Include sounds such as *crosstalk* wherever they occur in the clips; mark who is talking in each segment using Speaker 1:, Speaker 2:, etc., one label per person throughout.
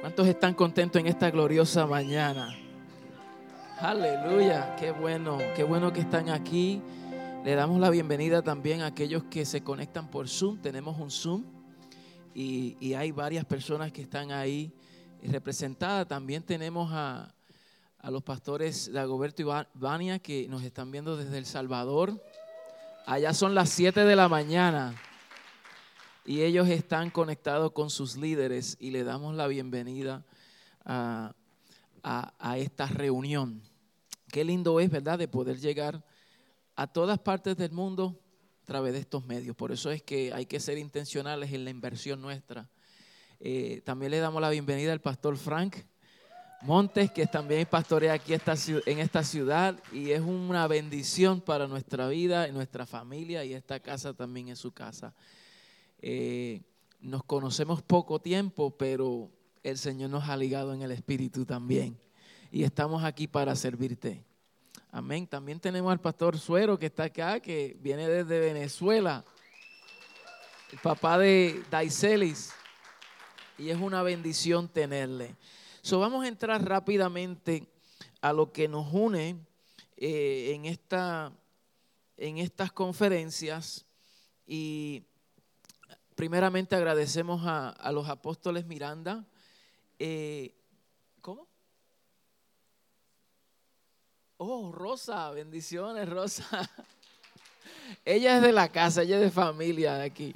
Speaker 1: ¿Cuántos están contentos en esta gloriosa mañana? Aleluya, qué bueno, qué bueno que están aquí. Le damos la bienvenida también a aquellos que se conectan por Zoom. Tenemos un Zoom y, hay varias personas que están ahí representadas. También tenemos a, a los pastores Dagoberto y Vania que nos están viendo desde El Salvador. Allá son las 7 de la mañana y ellos están conectados con sus líderes y le damos la bienvenida a, esta reunión. Qué lindo es, ¿verdad?, de poder llegar a todas partes del mundo a través de estos medios. Por eso es que hay que ser intencionales en la inversión nuestra. Eh, también le damos la bienvenida al pastor Frank Montes, que también pastorea aquí en esta ciudad y es una bendición para nuestra vida, nuestra familia y esta casa también es su casa. Eh, nos conocemos poco tiempo, pero el Señor nos ha ligado en el Espíritu también. Y estamos aquí para servirte. Amén. También tenemos al pastor Suero que está acá, que viene desde Venezuela. El papá de Daiselis. Y es una bendición tenerle. So, vamos a entrar rápidamente a lo que nos une eh, en, esta, en estas conferencias. Y primeramente agradecemos a, los apóstoles Miranda. Eh, ¿Cómo? Oh, Rosa, bendiciones, Rosa. *laughs* ella es de la casa, ella es de familia de aquí.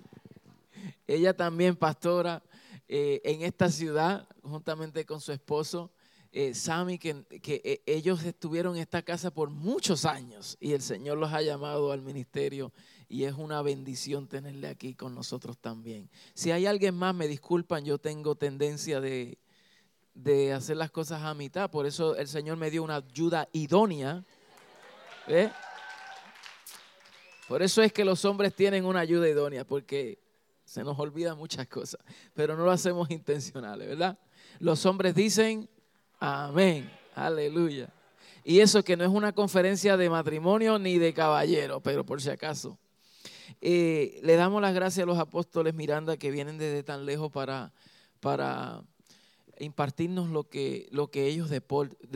Speaker 1: Ella también pastora eh, en esta ciudad, juntamente con su esposo. Eh, Sammy, que, que ellos estuvieron en esta casa por muchos años y el Señor los ha llamado al ministerio y es una bendición tenerle aquí con nosotros también. Si hay alguien más, me disculpan, yo tengo tendencia de, hacer las cosas a mitad, por eso el Señor me dio una ayuda idónea. Por eso es que los hombres tienen una ayuda idónea, porque se nos olvidan muchas cosas, pero no lo hacemos intencionales, ¿verdad? Los hombres dicen, amén, aleluya. Y eso que no es una conferencia de matrimonio ni de caballero, pero por si acaso. Eh, le damos las gracias a los apóstoles Miranda que vienen desde tan lejos para, para impartirnos lo que, lo, que ellos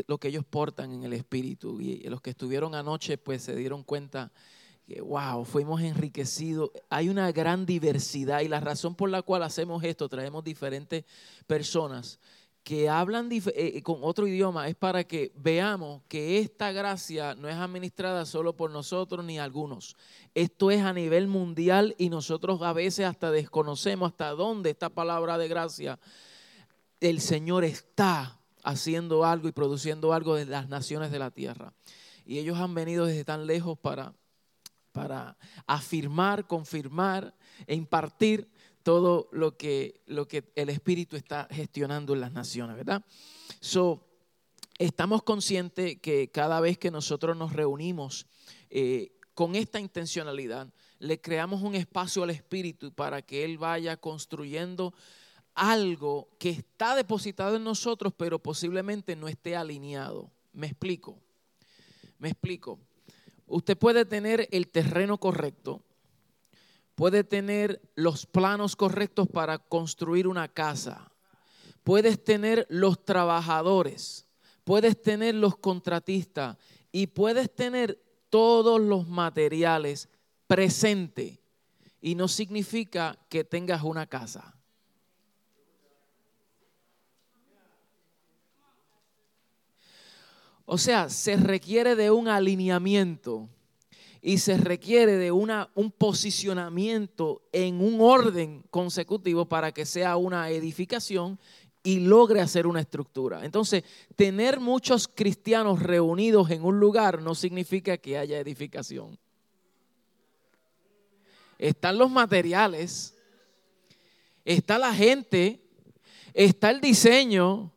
Speaker 1: lo que ellos portan en el Espíritu. Y los que estuvieron anoche pues se dieron cuenta que, wow, fuimos enriquecidos. Hay una gran diversidad y la razón por la cual hacemos esto, traemos diferentes personas que hablan eh, eh, con otro idioma es para que veamos que esta gracia no es administrada solo por nosotros ni algunos. Esto es a nivel mundial y nosotros a veces hasta desconocemos hasta dónde esta palabra de gracia el Señor está haciendo algo y produciendo algo de las naciones de la tierra. Y ellos han venido desde tan lejos para, para afirmar, confirmar e impartir todo lo que, lo que el Espíritu está gestionando en las naciones, ¿verdad? So, estamos conscientes que cada vez que nosotros nos reunimos eh, con esta intencionalidad, le creamos un espacio al Espíritu para que Él vaya construyendo algo que está depositado en nosotros, pero posiblemente no esté alineado. Me explico. Me explico. Usted puede tener el terreno correcto, puede tener los planos correctos para construir una casa, puedes tener los trabajadores, puedes tener los contratistas. Y puedes tener todos los materiales presentes y no significa que tengas una casa. O sea, se requiere de un alineamiento y se requiere de una, un posicionamiento en un orden consecutivo para que sea una edificación y logre hacer una estructura. Entonces, tener muchos cristianos reunidos en un lugar no significa que haya edificación. Están los materiales, está la gente, está el diseño,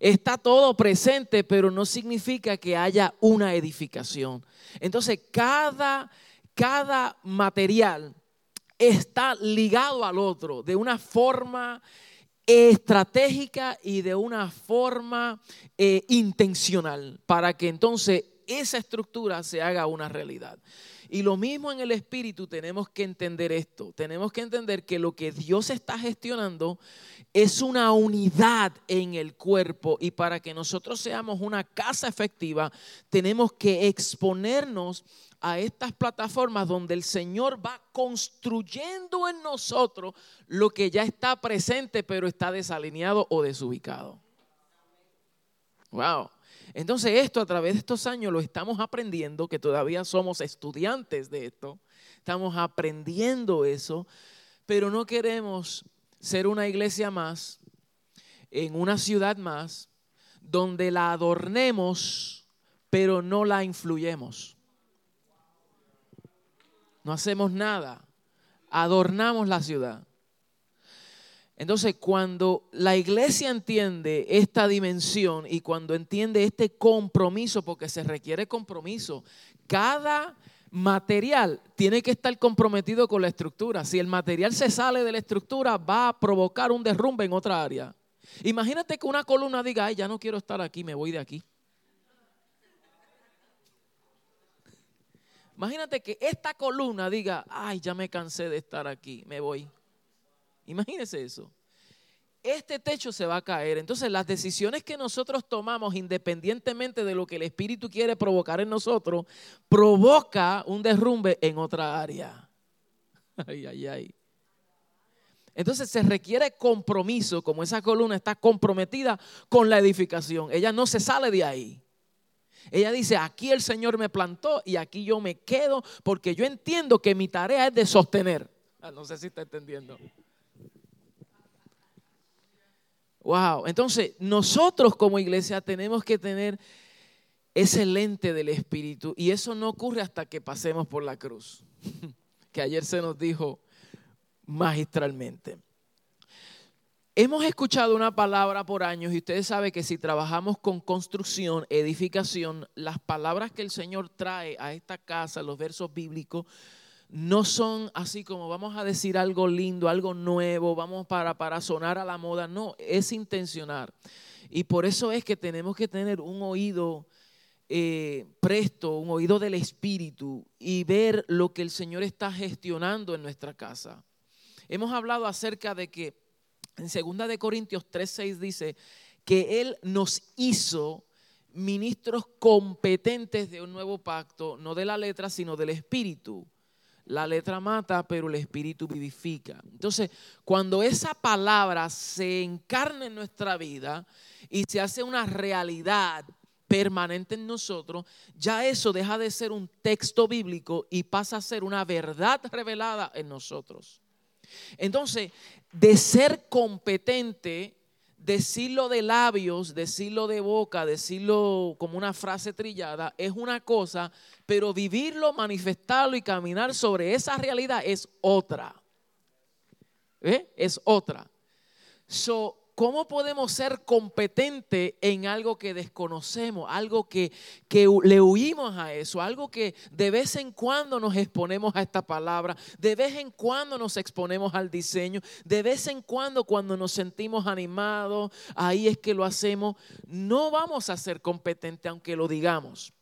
Speaker 1: está todo presente, pero no significa que haya una edificación. Entonces, cada, cada material está ligado al otro de una forma estratégica y de una forma eh, intencional para que entonces esa estructura se haga una realidad. Y lo mismo en el espíritu tenemos que entender esto. Tenemos que entender que lo que Dios está gestionando es una unidad en el cuerpo y para que nosotros seamos una casa efectiva tenemos que exponernos a estas plataformas donde el Señor va construyendo en nosotros lo que ya está presente pero está desalineado o desubicado. Wow. Entonces esto a través de estos años lo estamos aprendiendo, que todavía somos estudiantes de esto, estamos aprendiendo eso, pero no queremos ser una iglesia más, en una ciudad más, donde la adornemos, pero no la influyemos. No hacemos nada, adornamos la ciudad. Entonces, cuando la iglesia entiende esta dimensión y cuando entiende este compromiso, porque se requiere compromiso, cada material tiene que estar comprometido con la estructura. Si el material se sale de la estructura, va a provocar un derrumbe en otra área. Imagínate que una columna diga, ay, ya no quiero estar aquí, me voy de aquí. Imagínate que esta columna diga, ay, ya me cansé de estar aquí, me voy. Imagínese eso. Este techo se va a caer. Entonces las decisiones que nosotros tomamos, independientemente de lo que el Espíritu quiere provocar en nosotros, provoca un derrumbe en otra área. *laughs* Ay, ay, ay. Entonces se requiere compromiso, como esa columna está comprometida con la edificación. Ella no se sale de ahí. Ella dice, aquí el Señor me plantó y aquí yo me quedo porque yo entiendo que mi tarea es de sostener. Ah, no sé si está entendiendo. Wow, entonces nosotros como iglesia tenemos que tener ese lente del Espíritu y eso no ocurre hasta que pasemos por la cruz, *laughs* que ayer se nos dijo magistralmente. Hemos escuchado una palabra por años y ustedes saben que si trabajamos con construcción, edificación, las palabras que el Señor trae a esta casa, los versos bíblicos, no son así como vamos a decir algo lindo, algo nuevo, vamos para, para sonar a la moda. No, es intencional. Y por eso es que tenemos que tener un oído eh, presto, un oído del Espíritu y ver lo que el Señor está gestionando en nuestra casa. Hemos hablado acerca de que en 2 de Corintios 3:6 dice que él nos hizo ministros competentes de un nuevo pacto, no de la letra, sino del espíritu. La letra mata, pero el espíritu vivifica. Entonces, cuando esa palabra se encarna en nuestra vida y se hace una realidad permanente en nosotros, ya eso deja de ser un texto bíblico y pasa a ser una verdad revelada en nosotros. Entonces, de ser competente decirlo de labios, decirlo de boca, decirlo como una frase trillada es una cosa, pero vivirlo, manifestarlo y caminar sobre esa realidad es otra. ¿Eh? Es otra. So, ¿Cómo podemos ser competentes en algo que desconocemos, algo que, que, le huimos a eso, algo que de vez en cuando nos exponemos a esta palabra, de vez en cuando nos exponemos al diseño, de vez en cuando cuando nos sentimos animados, ahí es que lo hacemos, no vamos a ser competentes aunque lo digamos.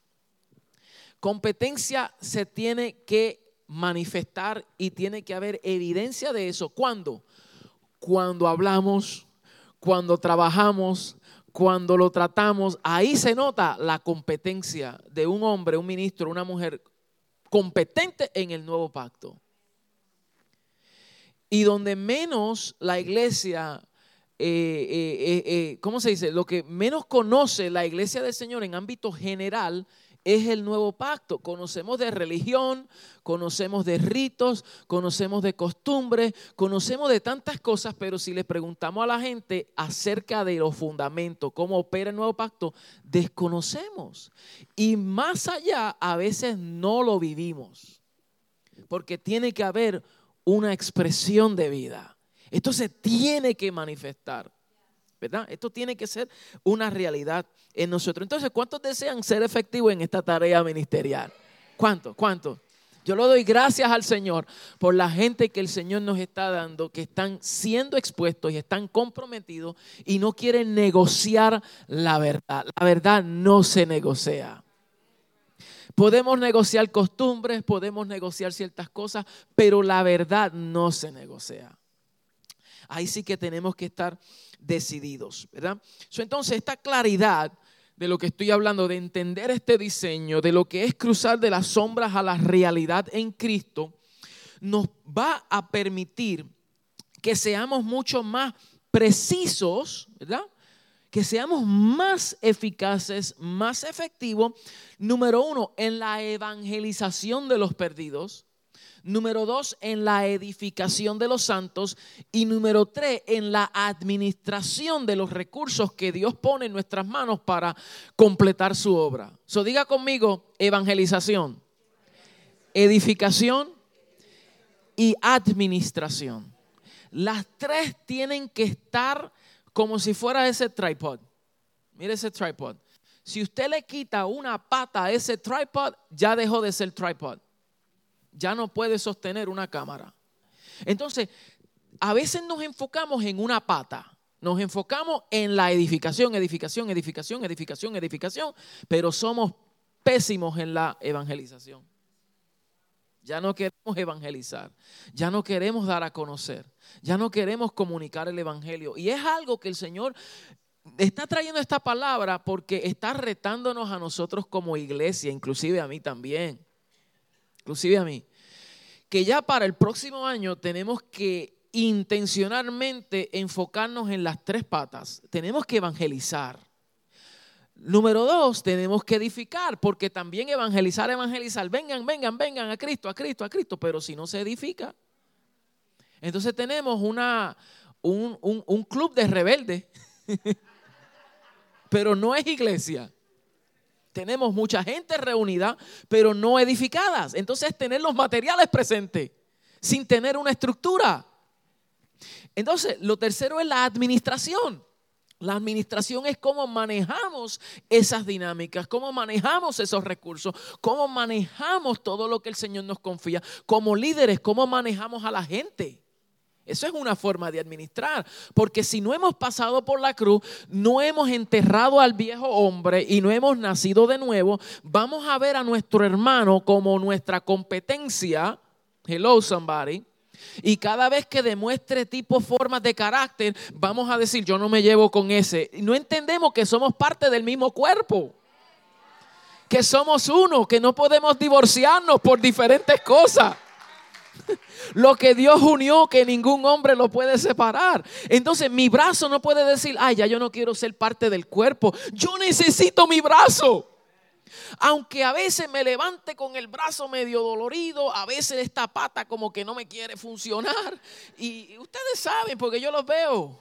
Speaker 1: Competencia se tiene que manifestar y tiene que haber evidencia de eso. ¿Cuándo? Cuando hablamos cuando trabajamos, cuando lo tratamos, ahí se nota la competencia de un hombre, un ministro, una mujer competente en el nuevo pacto. Y donde menos la iglesia, eh, eh, eh, ¿cómo se dice? Lo que menos conoce la iglesia del Señor en ámbito general es el nuevo pacto. Conocemos de religión, conocemos de ritos, conocemos de costumbres, conocemos de tantas cosas, pero si le preguntamos a la gente acerca de los fundamentos, cómo opera el nuevo pacto, desconocemos. Y más allá, a veces no lo vivimos, porque tiene que haber una expresión de vida. Esto se tiene que manifestar. ¿Verdad? Esto tiene que ser una realidad en nosotros. Entonces, ¿cuántos desean ser efectivos en esta tarea ministerial? ¿Cuántos? ¿Cuántos? Yo le doy gracias al Señor por la gente que el Señor nos está dando, que están siendo expuestos y están comprometidos y no quieren negociar la verdad. La verdad no se negocia. Podemos negociar costumbres, podemos negociar ciertas cosas, pero la verdad no se negocia. Ahí sí que tenemos que estar decididos, ¿verdad? entonces, esta claridad de lo que estoy hablando, de entender este diseño, de lo que es cruzar de las sombras a la realidad en Cristo, nos va a permitir que seamos mucho más precisos, ¿verdad? Que seamos más eficaces, más efectivos, número uno, en la evangelización de los perdidos, Número dos, en la edificación de los santos. Y número tres, en la administración de los recursos que Dios pone en nuestras manos para completar su obra. So, diga conmigo, evangelización, edificación y administración. Las tres tienen que estar como si fuera ese tripod. Mire ese tripod. Si usted le quita una pata a ese tripod, ya dejó de ser tripod ya no puede sostener una cámara. Entonces, a veces nos enfocamos en una pata. Nos enfocamos en la edificación, edificación, edificación, edificación, edificación, pero somos pésimos en la evangelización. Ya no queremos evangelizar, ya no queremos dar a conocer, ya no queremos comunicar el Evangelio. Y es algo que el Señor está trayendo esta palabra porque está retándonos a nosotros como iglesia, inclusive a mí también inclusive a mí, que ya para el próximo año tenemos que intencionalmente enfocarnos en las tres patas. Tenemos que evangelizar. Número dos, tenemos que edificar, porque también evangelizar, evangelizar, vengan, vengan, vengan a Cristo, a Cristo, a Cristo, pero si no se edifica, entonces tenemos una, un, un club de rebeldes, *laughs* pero no es iglesia tenemos mucha gente reunida, pero no edificadas. Entonces, tener los materiales presentes sin tener una estructura. Entonces, lo tercero es la administración. La administración es cómo manejamos esas dinámicas, cómo manejamos esos recursos, cómo manejamos todo lo que el Señor nos confía. Como líderes, cómo manejamos a la gente. Eso es una forma de administrar, porque si no hemos pasado por la cruz, no hemos enterrado al viejo hombre y no hemos nacido de nuevo, vamos a ver a nuestro hermano como nuestra competencia. Hello somebody. Y cada vez que demuestre tipo, formas de carácter, vamos a decir, yo no me llevo con ese. No entendemos que somos parte del mismo cuerpo. Que somos uno, que no podemos divorciarnos por diferentes cosas. *laughs* Lo que Dios unió, que ningún hombre lo puede separar. Entonces mi brazo no puede decir, ay, ya yo no quiero ser parte del cuerpo. Yo necesito mi brazo. Aunque a veces me levante con el brazo medio dolorido, a veces esta pata como que no me quiere funcionar. Y ustedes saben, porque yo los veo.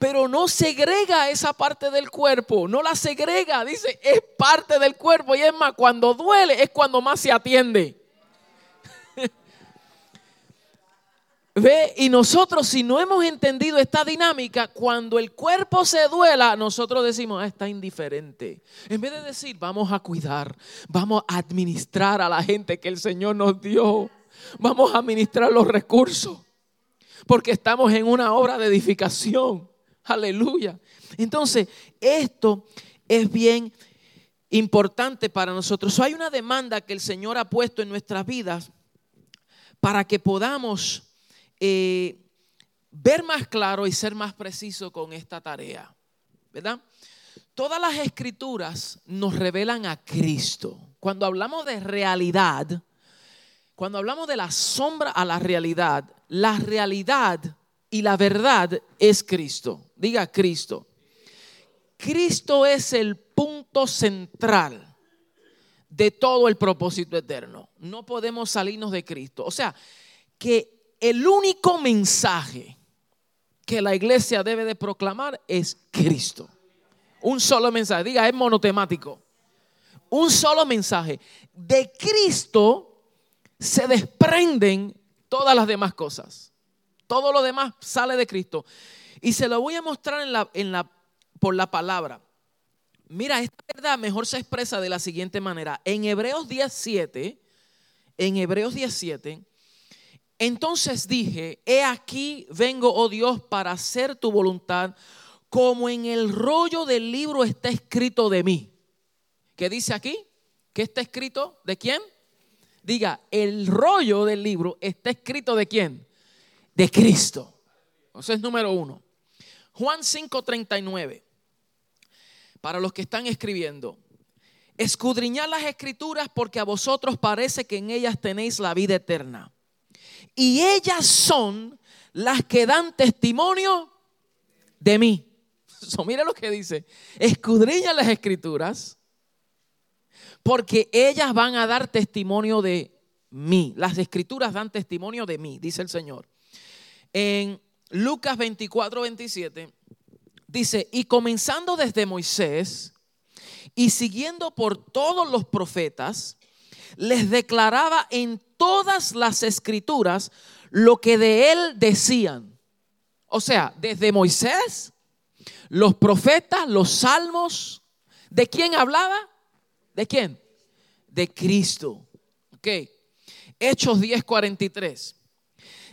Speaker 1: Pero no segrega esa parte del cuerpo, no la segrega, dice, es parte del cuerpo y es más, cuando duele es cuando más se atiende. *laughs* Ve, y nosotros si no hemos entendido esta dinámica, cuando el cuerpo se duela, nosotros decimos, ah, está indiferente. En vez de decir, vamos a cuidar, vamos a administrar a la gente que el Señor nos dio, vamos a administrar los recursos, porque estamos en una obra de edificación. Aleluya. Entonces, esto es bien importante para nosotros. hay una demanda que el Señor ha puesto en nuestras vidas para que podamos eh, ver más claro y ser más preciso con esta tarea. ¿Verdad? Todas las escrituras nos revelan a Cristo. Cuando hablamos de realidad, cuando hablamos de la sombra a la realidad, la realidad y la verdad es Cristo. Diga Cristo. Cristo es el punto central de todo el propósito eterno. No podemos salirnos de Cristo. O sea, que el único mensaje que la iglesia debe de proclamar es Cristo. Un solo mensaje. Diga, es monotemático. Un solo mensaje. De Cristo se desprenden todas las demás cosas. Todo lo demás sale de Cristo. Y se lo voy a mostrar en la, por la palabra. Mira, esta verdad mejor se expresa de la siguiente manera. En Hebreos 17, en Hebreos 17, entonces dije, he aquí vengo, oh Dios, para hacer tu voluntad como en el rollo del libro está escrito de mí. ¿Qué dice aquí? ¿Qué está escrito? ¿De quién? Diga, el rollo del libro está escrito de quién? De Cristo. Eso es número uno. Juan 5:39. Para los que están escribiendo. Escudriñad las escrituras porque a vosotros parece que en ellas tenéis la vida eterna. Y ellas son las que dan testimonio de mí. *laughs* So, mire lo que dice. Escudriña las escrituras porque ellas van a dar testimonio de mí. Las escrituras dan testimonio de mí, dice el Señor. En Lucas 24, 27 dice, y comenzando desde Moisés y siguiendo por todos los profetas, les declaraba en todas las escrituras lo que de él decían. O sea, desde Moisés, los profetas, los salmos, ¿de quién hablaba? ¿De quién? De Cristo. Ok. Hechos 10:43.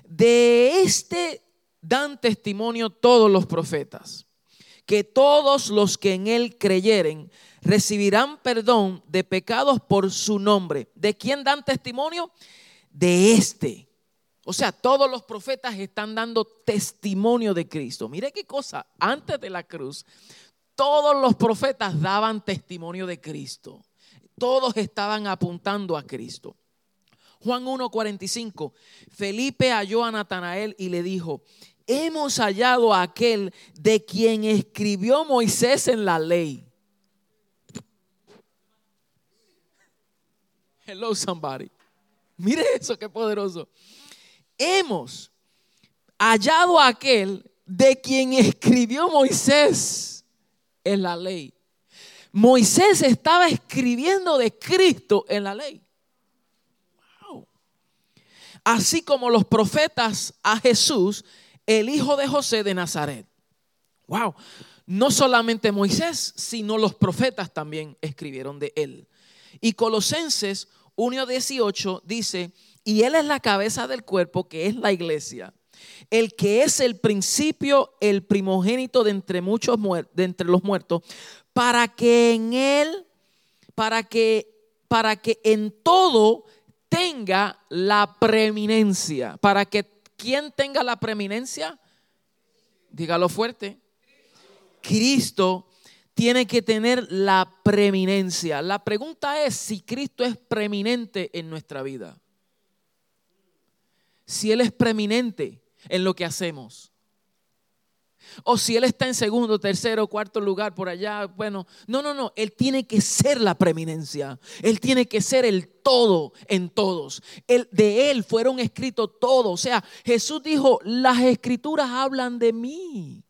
Speaker 1: De este dan testimonio todos los profetas, que todos los que en él creyeren recibirán perdón de pecados por su nombre. ¿De quién dan testimonio? De este. O sea, todos los profetas están dando testimonio de Cristo. Mire qué cosa, antes de la cruz, todos los profetas daban testimonio de Cristo. Todos estaban apuntando a Cristo. Juan 1:45, Felipe halló a Natanael y le dijo, hemos hallado a aquel de quien escribió Moisés en la ley Hello, somebody. Mire eso, qué poderoso. Hemos hallado a aquel de quien escribió Moisés en la ley. Moisés estaba escribiendo de Cristo en la ley. Así como los profetas a Jesús, el hijo de José de Nazaret. Wow. No solamente Moisés, sino los profetas también escribieron de él. Y Colosenses 1.18 dice, y Él es la cabeza del cuerpo, que es la iglesia, el que es el principio, el primogénito de entre muchos de entre los muertos, para que en Él, para que, para que en todo tenga la preeminencia. Para que quien tenga la preeminencia, dígalo fuerte. Cristo tiene que tener la preeminencia. La pregunta es si Cristo es preeminente en nuestra vida. Si Él es preeminente en lo que hacemos. O si Él está en segundo, tercero, cuarto lugar por allá. Bueno, no, no, no. Él tiene que ser la preeminencia. Él tiene que ser el todo en todos. De Él fueron escritos todos. O sea, Jesús dijo, las escrituras hablan de mí.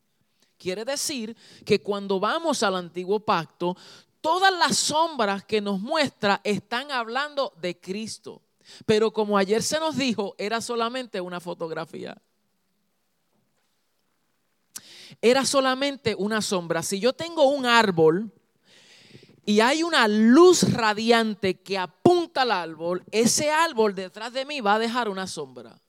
Speaker 1: Quiere decir que cuando vamos al antiguo pacto, todas las sombras que nos muestra están hablando de Cristo. Pero como ayer se nos dijo, era solamente una fotografía. Era solamente una sombra. Si yo tengo un árbol y hay una luz radiante que apunta al árbol, ese árbol detrás de mí va a dejar una sombra.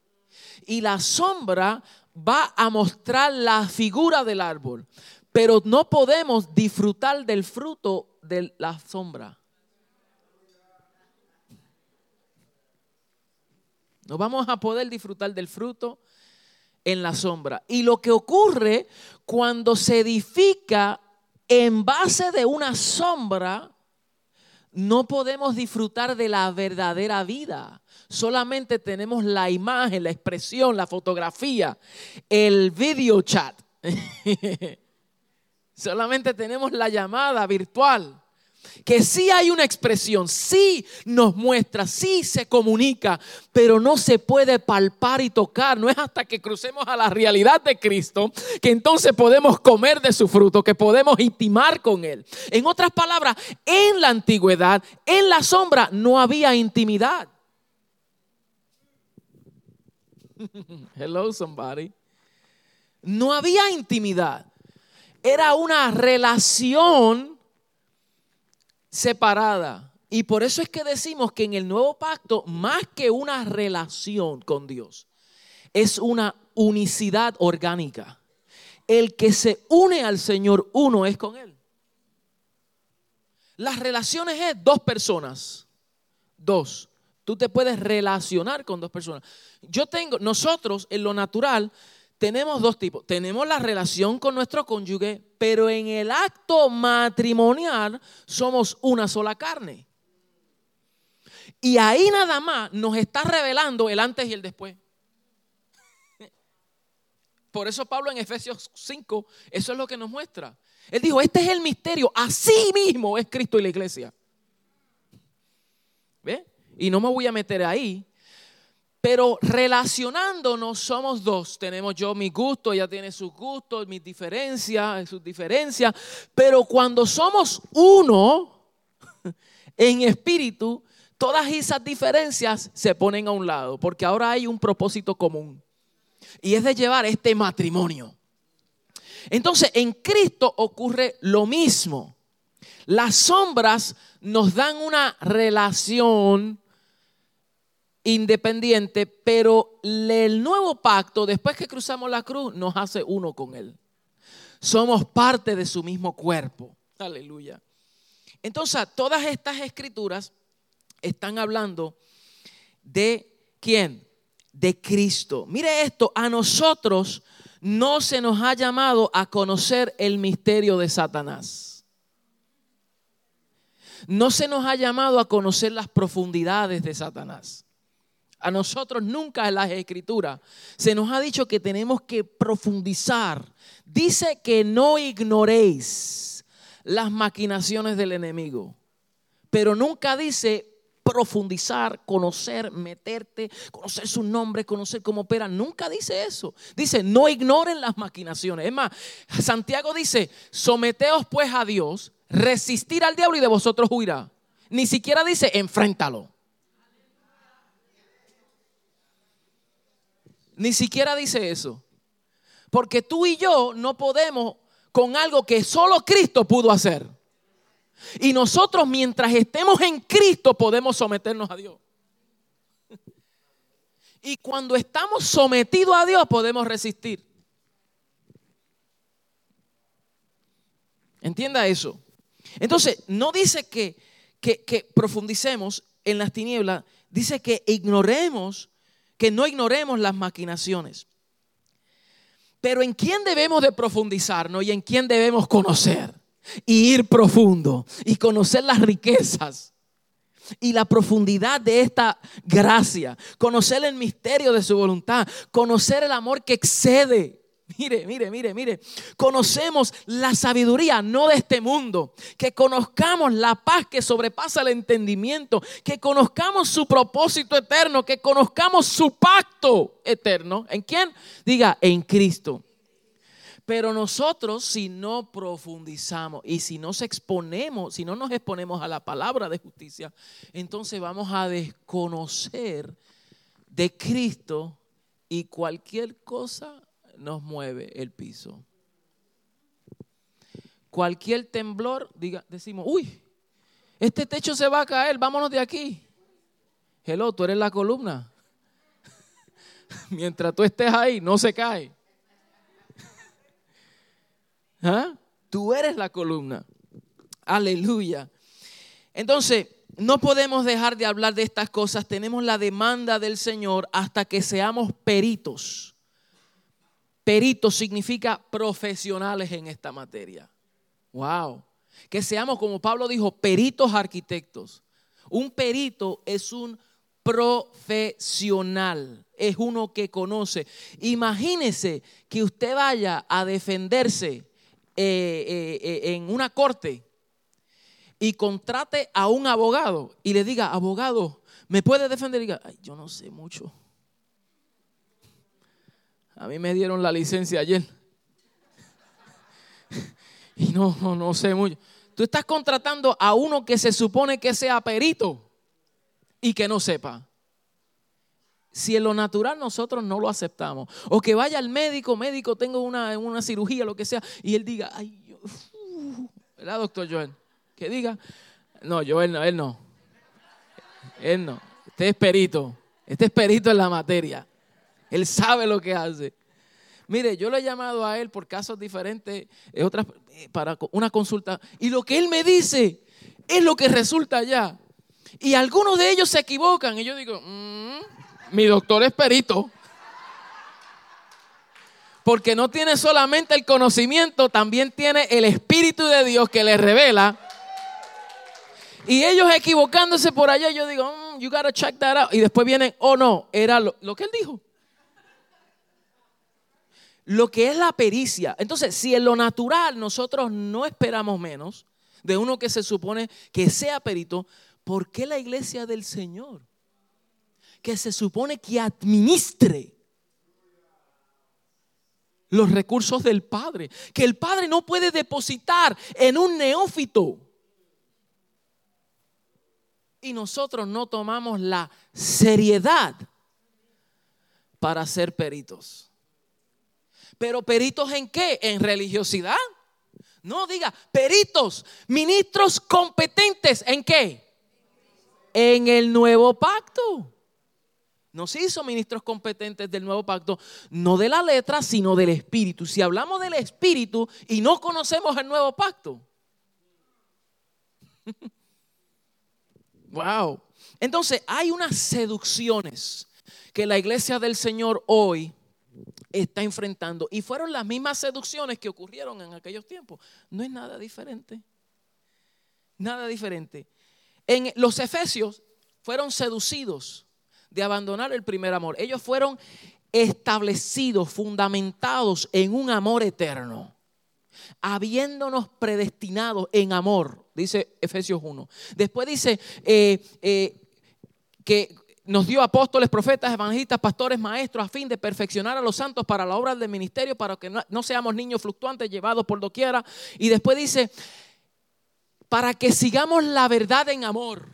Speaker 1: Y la sombra va a mostrar la figura del árbol, pero no podemos disfrutar del fruto de la sombra. No vamos a poder disfrutar del fruto en la sombra. Y lo que ocurre cuando se edifica en base de una sombra, no podemos disfrutar de la verdadera vida solamente tenemos la imagen, la expresión, la fotografía, el video chat. *laughs* solamente tenemos la llamada virtual. Que sí hay una expresión, sí nos muestra, sí se comunica, pero no se puede palpar y tocar. No es hasta que crucemos a la realidad de Cristo que entonces podemos comer de su fruto, que podemos intimar con Él. En otras palabras, en la antigüedad, en la sombra, no había intimidad. *laughs* Hello, somebody. No había intimidad. Era una relación separada. Y por eso es que decimos que en el nuevo pacto, más que una relación con Dios, es una unicidad orgánica. el que se une al Señor, uno es con Él. Las relaciones es dos personas. Dos. Tú te puedes relacionar con dos personas. Yo tengo, nosotros en lo natural tenemos dos tipos. Tenemos la relación con nuestro cónyuge, pero en el acto matrimonial somos una sola carne. Y ahí nada más nos está revelando el antes y el después. *laughs* Por eso Pablo en Efesios 5, eso es lo que nos muestra. Él dijo, este es el misterio, así mismo es Cristo y la iglesia. ¿Ve? Y no me voy a meter ahí, pero relacionándonos somos dos. Tenemos yo mi gusto, ella tiene sus gustos, mis diferencias, sus diferencias. Pero cuando somos uno *laughs* en espíritu, todas esas diferencias se ponen a un lado, porque ahora hay un propósito común. Y es de llevar este matrimonio. Entonces, en Cristo ocurre lo mismo. Las sombras nos dan una relación independiente, pero el nuevo pacto, después que cruzamos la cruz, nos hace uno con Él. Somos parte de su mismo cuerpo. Aleluya. Entonces, todas estas escrituras están hablando de quién? De Cristo. Mire esto, a nosotros no se nos ha llamado a conocer el misterio de Satanás. No se nos ha llamado a conocer las profundidades de Satanás. A nosotros nunca en las escrituras se nos ha dicho que tenemos que profundizar. Dice que no ignoréis las maquinaciones del enemigo, pero nunca dice profundizar, conocer, meterte, conocer su nombre, conocer cómo opera. Nunca dice eso. Dice, no ignoren las maquinaciones. Es más, Santiago dice, someteos pues a Dios, resistir al diablo y de vosotros huirá. Ni siquiera dice, enfréntalo. Ni siquiera dice eso. Porque tú y yo no podemos con algo que solo Cristo pudo hacer. Y nosotros mientras estemos en Cristo podemos someternos a Dios. Y cuando estamos sometidos a Dios podemos resistir. Entienda eso. Entonces, no dice que, que, profundicemos en las tinieblas, dice que ignoremos que no ignoremos las maquinaciones. Pero en quién debemos de profundizarnos y en quién debemos conocer y ir profundo y conocer las riquezas y la profundidad de esta gracia, conocer el misterio de su voluntad, conocer el amor que excede Mire, mire, mire, mire. Conocemos la sabiduría, no de este mundo. Que conozcamos la paz que sobrepasa el entendimiento. Que conozcamos su propósito eterno. Que conozcamos su pacto eterno. ¿En quién? Diga, en Cristo. Pero nosotros si no profundizamos y si nos exponemos, si no nos exponemos a la palabra de justicia, entonces vamos a desconocer de Cristo y cualquier cosa nos mueve el piso. Cualquier temblor, diga, decimos, uy, este techo se va a caer, vámonos de aquí. Hello, tú eres la columna. *laughs* Mientras tú estés ahí, no se cae. *laughs* ¿Ah? Tú eres la columna. Aleluya. Entonces, no podemos dejar de hablar de estas cosas. Tenemos la demanda del Señor hasta que seamos peritos Peritos significa profesionales en esta materia. Wow. Que seamos, como Pablo dijo, peritos arquitectos. Un perito es un profesional, es uno que conoce. Imagínese que usted vaya a defenderse eh, eh, eh, en una corte y contrate a un abogado y le diga, abogado, ¿me puede defender? Y diga, yo no sé mucho. A mí me dieron la licencia ayer. *laughs* Y no, no, sé mucho. Tú estás contratando a uno que se supone que sea perito y que no sepa. Si en lo natural nosotros no lo aceptamos, o que vaya al médico, médico, tengo una, una cirugía, lo que sea, y él diga, ay, yo, ¿verdad, doctor Joel? Que diga, no, Joel no, él no. Él no. Este es perito. Este es perito en la materia. Él sabe lo que hace. Mire, yo le he llamado a él por casos diferentes, eh, otras, eh, para una consulta, y lo que él me dice es lo que resulta allá. Y algunos de ellos se equivocan, y yo digo, mm, mi doctor es perito. Porque no tiene solamente el conocimiento, también tiene el Espíritu de Dios que le revela. Y ellos equivocándose por allá, yo digo, mm, you gotta check that out. Y después vienen, oh no, era lo, lo que él dijo lo que es la pericia. Entonces, si en lo natural nosotros no esperamos menos de uno que se supone que sea perito, ¿por qué la iglesia del Señor, que se supone que administre los recursos del Padre, que el Padre no puede depositar en un neófito? Y nosotros no tomamos la seriedad para ser peritos. Pero peritos en qué? En religiosidad. No diga, peritos, ministros competentes en qué? En el nuevo pacto. Nos hizo ministros competentes del nuevo pacto, no de la letra, sino del espíritu. Si hablamos del espíritu y no conocemos el nuevo pacto. *laughs* wow. Entonces, hay unas seducciones que la iglesia del Señor hoy está enfrentando. Y fueron las mismas seducciones que ocurrieron en aquellos tiempos. No es nada diferente. Nada diferente. En los efesios fueron seducidos de abandonar el primer amor. Ellos fueron establecidos, fundamentados en un amor eterno, habiéndonos predestinados en amor, dice Efesios 1. Después dice eh, eh, que nos dio apóstoles, profetas, evangelistas, pastores, maestros, a fin de perfeccionar a los santos para la obra del ministerio, para que no, seamos niños fluctuantes llevados por doquiera. Y después dice, para que sigamos la verdad en amor.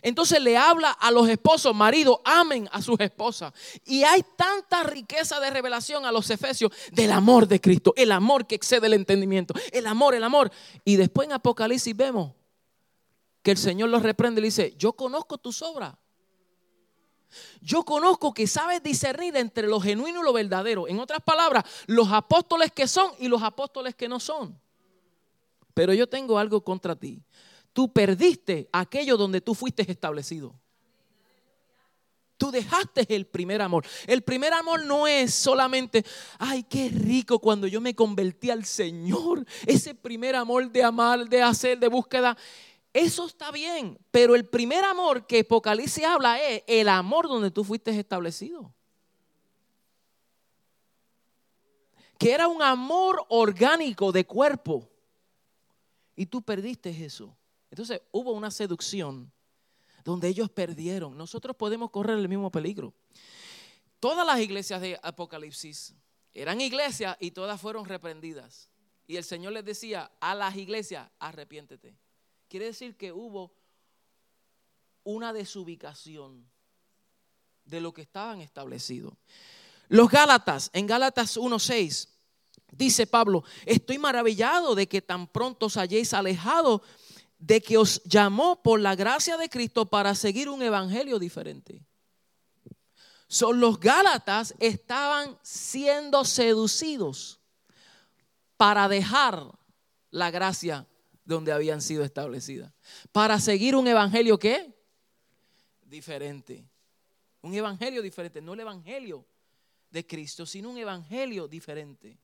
Speaker 1: Entonces le habla a los esposos, marido, amen a sus esposas. Y hay tanta riqueza de revelación a los efesios del amor de Cristo, el amor que excede el entendimiento, el amor, el amor. Y después en Apocalipsis vemos que el Señor los reprende y le dice, yo conozco tus obras yo conozco que sabes discernir entre lo genuino y lo verdadero. En otras palabras, los apóstoles que son y los apóstoles que no son. Pero yo tengo algo contra ti. Tú perdiste aquello donde tú fuiste establecido. Tú dejaste el primer amor. El primer amor no es solamente, ay, qué rico cuando yo me convertí al Señor. Ese primer amor de amar, de hacer, de búsqueda. Eso está bien, pero el primer amor que Apocalipsis habla es el amor donde tú fuiste establecido. Que era un amor orgánico de cuerpo. Y tú perdiste eso. Entonces hubo una seducción donde ellos perdieron. Nosotros podemos correr el mismo peligro. Todas las iglesias de Apocalipsis eran iglesias y todas fueron reprendidas. Y el Señor les decía a las iglesias, arrepiéntete. Quiere decir que hubo una desubicación de lo que estaban establecidos. Los Gálatas, en Gálatas 1.6, dice Pablo, estoy maravillado de que tan pronto os hayáis alejado de que os llamó por la gracia de Cristo para seguir un evangelio diferente. Son los Gálatas estaban siendo seducidos para dejar la gracia donde habían sido establecidas. Para seguir un evangelio que diferente. Un evangelio diferente, no el evangelio de Cristo, sino un evangelio diferente.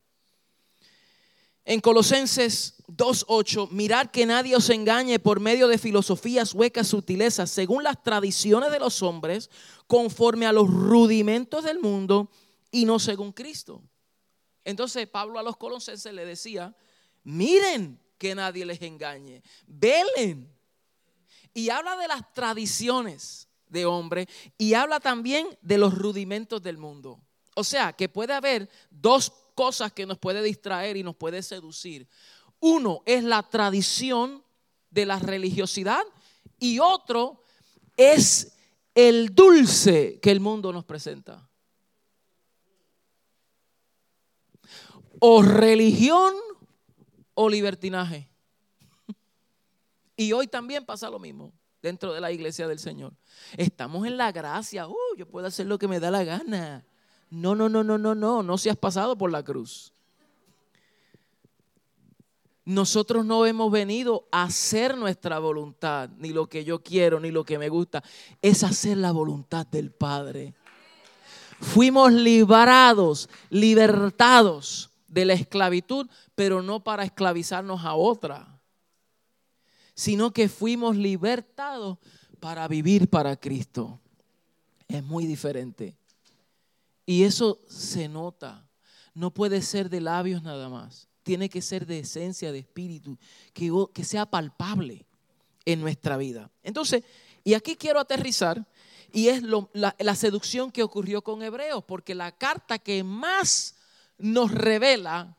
Speaker 1: En Colosenses 2.8, mirad que nadie os engañe por medio de filosofías huecas, sutilezas, según las tradiciones de los hombres, conforme a los rudimentos del mundo y no según Cristo. Entonces Pablo a los colosenses le decía, miren que nadie les engañe. Velen. Y habla de las tradiciones de hombre y habla también de los rudimentos del mundo. O sea, que puede haber dos cosas que nos puede distraer y nos puede seducir. Uno es la tradición de la religiosidad y otro es el dulce que el mundo nos presenta. O religión o libertinaje. Y hoy también pasa lo mismo dentro de la iglesia del Señor. Estamos en la gracia. Uh, yo puedo hacer lo que me da la gana. No, no, no, no, no, no, no se has pasado por la cruz. Nosotros no hemos venido a hacer nuestra voluntad, ni lo que yo quiero, ni lo que me gusta. Es hacer la voluntad del Padre. Fuimos liberados, libertados de la esclavitud, pero no para esclavizarnos a otra, sino que fuimos libertados para vivir para Cristo. Es muy diferente. Y eso se nota. No puede ser de labios nada más tiene que ser de esencia, de espíritu, que, que sea palpable en nuestra vida. Entonces, y aquí quiero aterrizar, y es la, la seducción que ocurrió con Hebreos, porque la carta que más nos revela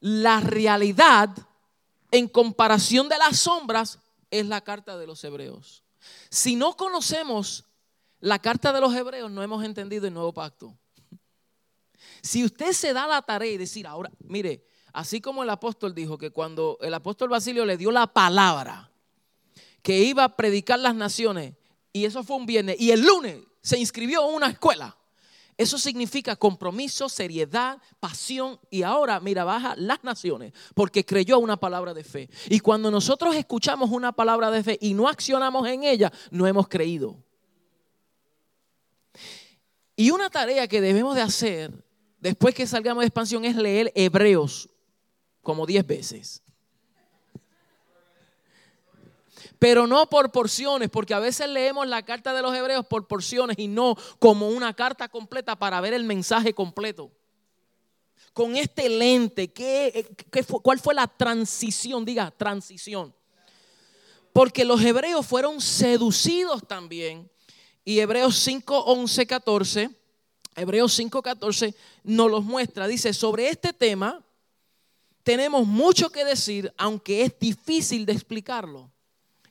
Speaker 1: la realidad en comparación de las sombras es la carta de los hebreos. Si no conocemos la carta de los hebreos, no hemos entendido el nuevo pacto. Si usted se da la tarea y decir, ahora, mire, Así como el apóstol dijo que cuando el apóstol Basilio le dio la palabra que iba a predicar las naciones, y eso fue un viernes, y el lunes se inscribió en una escuela. Eso significa compromiso, seriedad, pasión y ahora, mira, baja las naciones porque creyó una palabra de fe. Y cuando nosotros escuchamos una palabra de fe y no accionamos en ella, no hemos creído. Y una tarea que debemos de hacer después que salgamos de expansión es leer Hebreos como diez veces. Pero no por porciones, porque a veces leemos la carta de los hebreos por porciones y no como una carta completa para ver el mensaje completo. Con este lente, ¿qué, ¿cuál fue la transición? Diga, transición. Porque los hebreos fueron seducidos también. Y Hebreos 5, 11, 14, Hebreos 5, 14 nos los muestra. Dice, sobre este tema, tenemos mucho que decir, aunque es difícil de explicarlo.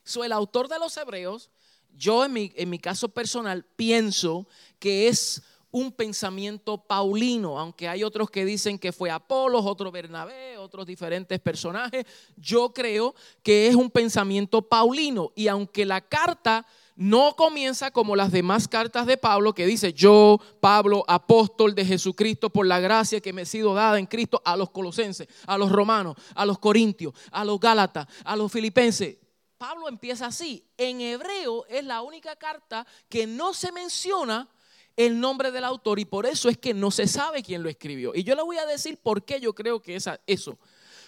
Speaker 1: Soy el autor de los Hebreos, yo en mi, en mi caso personal pienso que es un pensamiento paulino, aunque hay otros que dicen que fue Apolos, otro Bernabé, otros diferentes personajes. Yo creo que es un pensamiento paulino y aunque la carta no comienza como las demás cartas de Pablo que dice, yo, Pablo, apóstol de Jesucristo, por la gracia que me ha sido dada en Cristo a los colosenses, a los romanos, a los corintios, a los gálatas, a los filipenses. Pablo empieza así. En hebreo es la única carta que no se menciona el nombre del autor y por eso es que no se sabe quién lo escribió. Y yo le voy a decir por qué yo creo que es eso.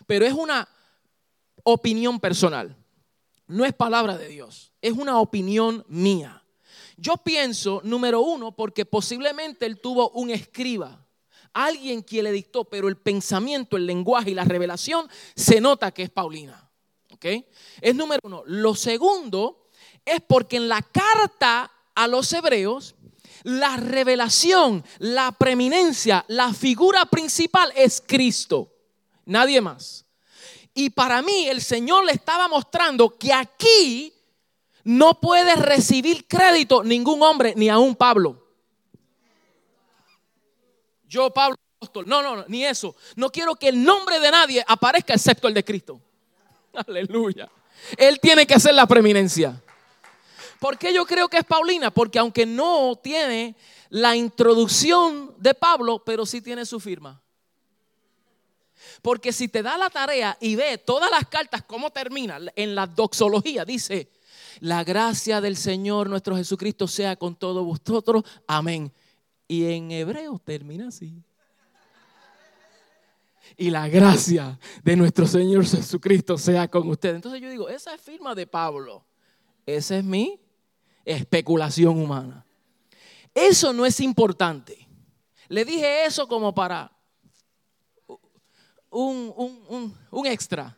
Speaker 1: Pero es una opinión personal no es palabra de Dios, es una opinión mía. Yo pienso, número uno, porque posiblemente él tuvo un escriba, alguien que le dictó, pero el pensamiento, el lenguaje y la revelación se nota que es Paulina. Es número uno. Lo segundo es porque en la carta a los hebreos, la revelación, la preeminencia, la figura principal es Cristo, nadie más. Y para mí el Señor le estaba mostrando que aquí no puede recibir crédito ningún hombre, ni aún Pablo. Yo, Pablo, apóstol. No, no, no, ni eso. No quiero que el nombre de nadie aparezca excepto el de Cristo. *laughs* Aleluya. Él tiene que hacer la preeminencia. ¿Por qué yo creo que es Paulina? Porque aunque no tiene la introducción de Pablo, pero sí tiene su firma. Porque si te da la tarea y ve todas las cartas, cómo termina en la doxología, dice, la gracia del Señor nuestro Jesucristo sea con todos vosotros. Amén. Y en hebreo termina así. Y la gracia de nuestro Señor Jesucristo sea con ustedes. Entonces yo digo, esa es firma de Pablo. Esa es mi especulación humana. Eso no es importante. Le dije eso como para un, extra.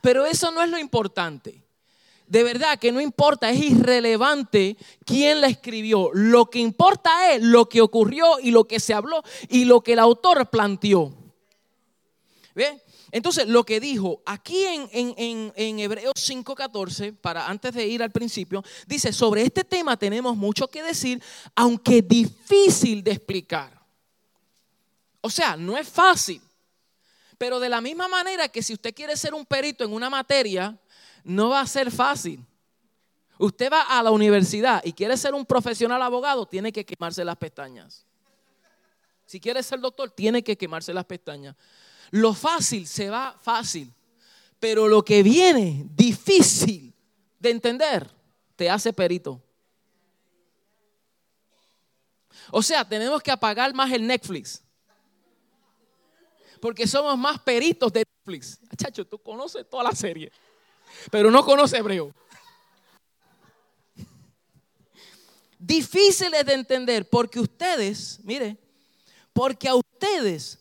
Speaker 1: Pero eso no es lo importante. De verdad que no importa, es irrelevante quién la escribió. Lo que importa es lo que ocurrió y lo que se habló y lo que el autor planteó. ¿Ve? Entonces, lo que dijo aquí en, en, en, Hebreos 5:14, para antes de ir al principio, dice: Sobre este tema tenemos mucho que decir, aunque difícil de explicar. O sea, no es fácil. Pero de la misma manera que si usted quiere ser un perito en una materia, no va a ser fácil. Usted va a la universidad y quiere ser un profesional abogado, tiene que quemarse las pestañas. Si quiere ser doctor, tiene que quemarse las pestañas. Lo fácil se va fácil, pero lo que viene difícil de entender te hace perito. O sea, tenemos que apagar más el Netflix. Porque somos más peritos de Netflix. Chacho, tú conoces toda la serie, pero no conoces hebreo. Difíciles de entender porque ustedes, mire, porque a ustedes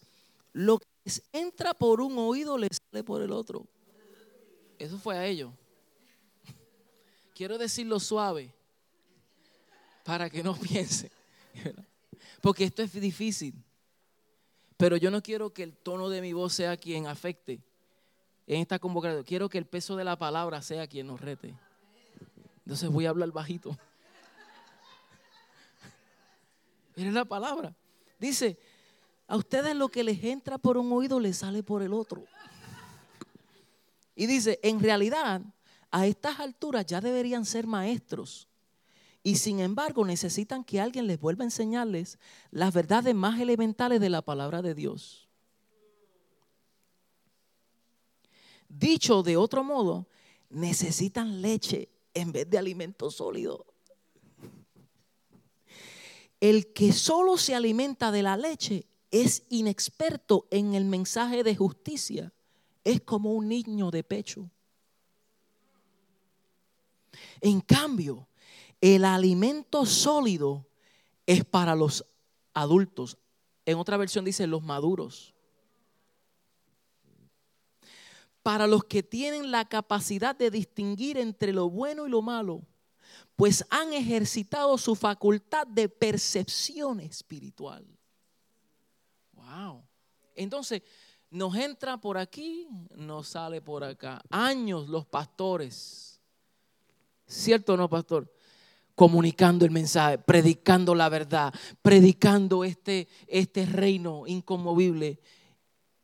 Speaker 1: lo que entra por un oído les sale por el otro. Eso fue a ellos. Quiero decirlo suave para que no *laughs* piensen. Porque esto es difícil. Pero yo no quiero que el tono de mi voz sea quien afecte en esta convocatoria. Quiero que el peso de la palabra sea quien nos rete. Entonces voy a hablar bajito. *laughs* Miren la palabra. Dice, a ustedes lo que les entra por un oído les sale por el otro. Y dice, en realidad, a estas alturas ya deberían ser maestros y sin embargo necesitan que alguien les vuelva a enseñarles las verdades más elementales de la palabra de Dios. Dicho de otro modo, necesitan leche en vez de alimento sólido. El que solo se alimenta de la leche es inexperto en el mensaje de justicia. Es como un niño de pecho. En cambio, el alimento sólido es para los adultos. En otra versión dice los maduros. Para los que tienen la capacidad de distinguir entre lo bueno y lo malo, pues han ejercitado su facultad de percepción espiritual. Wow. Entonces, nos entra por aquí, nos sale por acá. Años los pastores. ¿Cierto o no, pastor? comunicando el mensaje, predicando la verdad, predicando este, este reino inconmovible.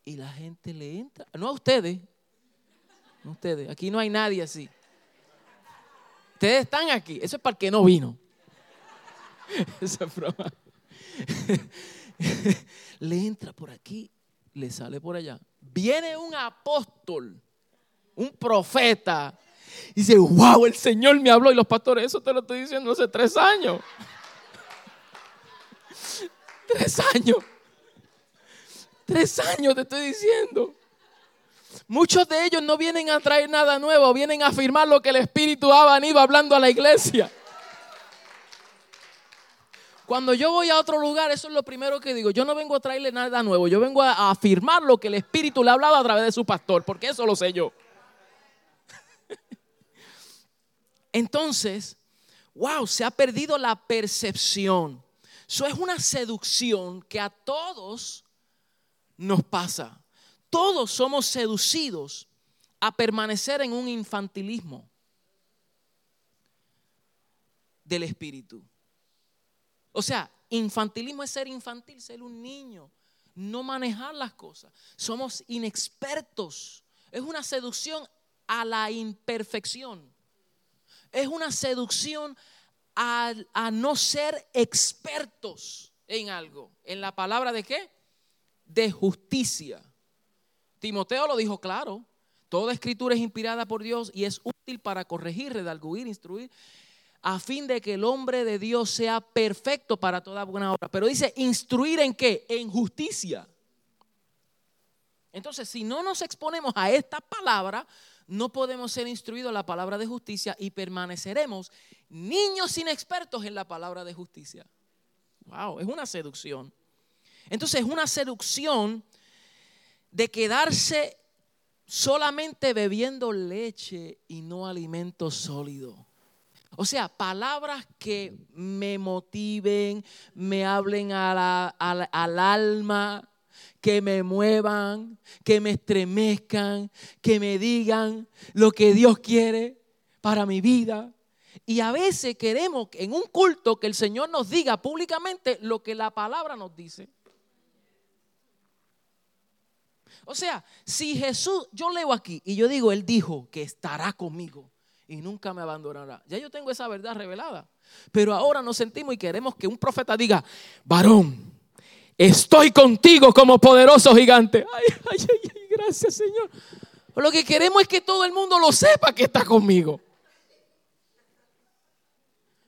Speaker 1: Y la gente le entra, no a ustedes, no a ustedes, aquí no hay nadie así. Ustedes están aquí, eso es para el que no vino. *laughs* Esa es broma. *laughs* *laughs* le entra por aquí, le sale por allá. Viene un apóstol, un profeta, y dice, wow, el Señor me habló. Y los pastores, eso te lo estoy diciendo hace tres años. *laughs* tres años. Tres años te estoy diciendo. Muchos de ellos no vienen a traer nada nuevo, vienen a afirmar lo que el Espíritu ha venido hablando a la iglesia. Cuando yo voy a otro lugar, eso es lo primero que digo. Yo no vengo a traerle nada nuevo, yo vengo a afirmar lo que el Espíritu le ha hablado a través de su pastor, porque eso lo sé yo. *laughs* Entonces, wow, se ha perdido la percepción. Eso es una seducción que a todos nos pasa. Todos somos seducidos a permanecer en un infantilismo del espíritu. O sea, infantilismo es ser infantil, ser un niño, no manejar las cosas. Somos inexpertos. Es una seducción a la imperfección es una seducción a, no ser expertos en algo. ¿En la palabra de qué? De justicia. Timoteo lo dijo claro. Toda escritura es inspirada por Dios y es útil para corregir, redarguir, instruir, a fin de que el hombre de Dios sea perfecto para toda buena obra. Pero dice, instruir en qué? En justicia. Entonces, si no nos exponemos a esta palabra, no podemos ser instruidos en la palabra de justicia y permaneceremos niños inexpertos en la palabra de justicia. Wow, es una seducción. Entonces es una seducción de quedarse solamente bebiendo leche y no alimento sólido. O sea, palabras que me motiven, me hablen al alma, que me muevan, que me estremezcan, que me digan lo que Dios quiere para mi vida. Y a veces queremos en un culto que el Señor nos diga públicamente lo que la palabra nos dice. O sea, si Jesús, yo leo aquí y yo digo, Él dijo que estará conmigo y nunca me abandonará. Ya yo tengo esa verdad revelada. Pero ahora nos sentimos y queremos que un profeta diga, varón, Estoy contigo como poderoso gigante. Ay, ay, ay, gracias Señor. Lo que queremos es que todo el mundo lo sepa que está conmigo.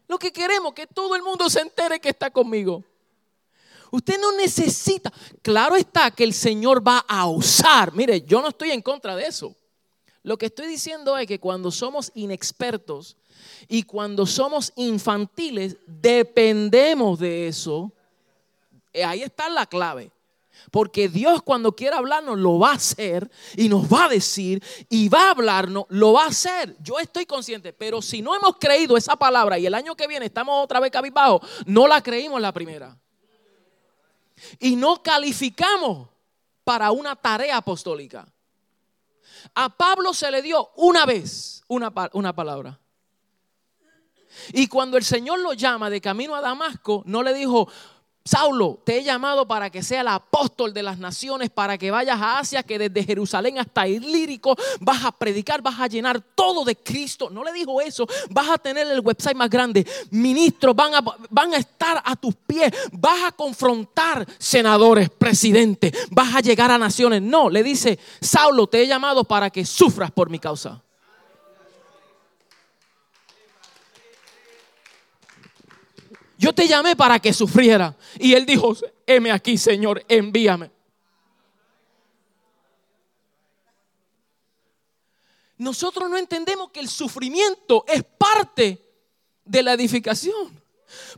Speaker 1: Lo que queremos es que todo el mundo se entere que está conmigo. Usted no necesita. Claro está que el Señor va a usar. Mire, yo no estoy en contra de eso. Lo que estoy diciendo es que cuando somos inexpertos y cuando somos infantiles, dependemos de eso. Eh, ahí está la clave. Porque Dios cuando quiera hablarnos lo va a hacer y nos va a decir y va a hablarnos, lo va a hacer. Yo estoy consciente, pero si no hemos creído esa palabra y el año que viene estamos otra vez cabizbajo, no la creímos la primera. Y no calificamos para una tarea apostólica. A Pablo se le dio una vez una, una palabra. Y cuando el Señor lo llama de camino a Damasco, no le dijo, Saulo, te he llamado para que sea el apóstol de las naciones, para que vayas a Asia, que desde Jerusalén hasta Ilírico vas a predicar, vas a llenar todo de Cristo. No le dijo eso, vas a tener el website más grande, ministros van a, van a estar a tus pies, vas a confrontar senadores, presidentes, vas a llegar a naciones. No, le dice, Saulo, te he llamado para que sufras por mi causa. Yo te llamé para que sufriera. Y él dijo, heme aquí, Señor, envíame. Nosotros no entendemos que el sufrimiento es parte de la edificación.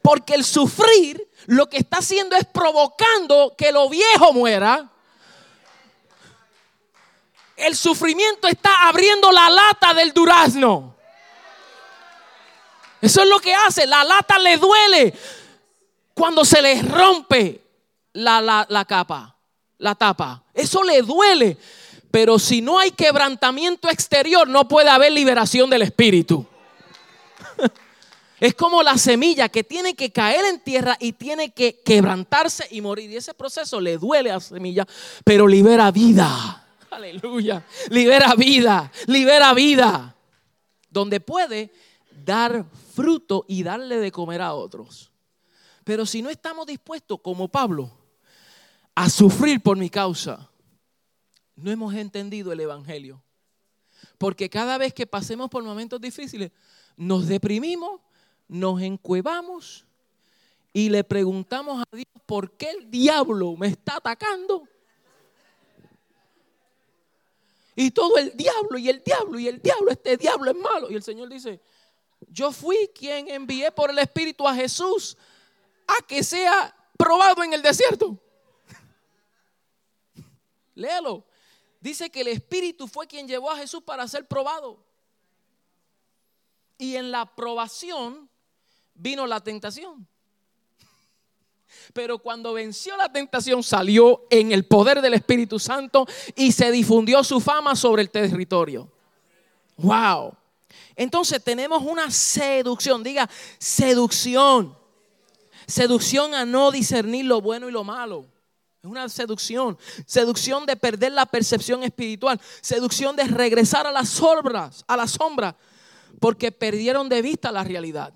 Speaker 1: Porque el sufrir lo que está haciendo es provocando que lo viejo muera. El sufrimiento está abriendo la lata del durazno. Eso es lo que hace. La lata le duele cuando se le rompe la, la, capa, la tapa. Eso le duele. Pero si no hay quebrantamiento exterior, no puede haber liberación del espíritu. *laughs* Es como la semilla que tiene que caer en tierra y tiene que quebrantarse y morir. Y ese proceso le duele a la semilla, pero libera vida. *laughs* Aleluya. Libera vida, libera vida. Donde puede dar fruto y darle de comer a otros. Pero si no estamos dispuestos, como Pablo, a sufrir por mi causa, no hemos entendido el Evangelio. Porque cada vez que pasemos por momentos difíciles, nos deprimimos, nos encuevamos y le preguntamos a Dios, ¿por qué el diablo me está atacando? Y todo el diablo y el diablo y el diablo, este diablo es malo. Y el Señor dice, yo fui quien envié por el Espíritu a Jesús a que sea probado en el desierto. *laughs* Léelo. Dice que el Espíritu fue quien llevó a Jesús para ser probado. Y en la probación vino la tentación. Pero cuando venció la tentación salió en el poder del Espíritu Santo y se difundió su fama sobre el territorio. Wow. Entonces tenemos una seducción, diga seducción. Seducción a no discernir lo bueno y lo malo. Es una seducción. Seducción de perder la percepción espiritual. Seducción de regresar a las sombras, a la sombra, porque perdieron de vista la realidad.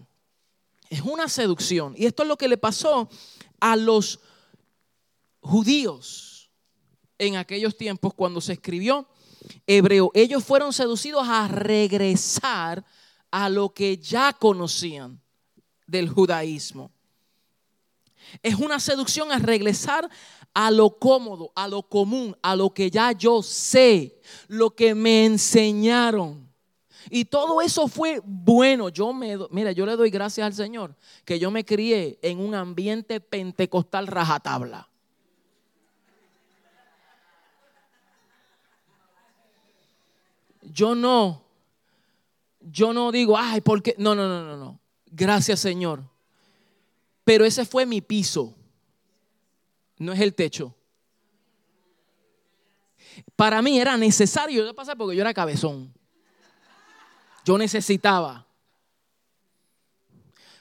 Speaker 1: Es una seducción. Y esto es lo que le pasó a los judíos en aquellos tiempos cuando se escribió hebreo, ellos fueron seducidos a regresar a lo que ya conocían del judaísmo. Es una seducción a regresar a lo cómodo, a lo común, a lo que ya yo sé, lo que me enseñaron. Y todo eso fue bueno. Yo me, mira, yo le doy gracias al Señor que yo me crié en un ambiente pentecostal rajatabla. Yo no, yo no digo, ay, ¿por qué? No, no, no, no, no. Gracias Señor. Pero ese fue mi piso, no es el techo. Para mí era necesario yo pasar porque yo era cabezón. Yo necesitaba.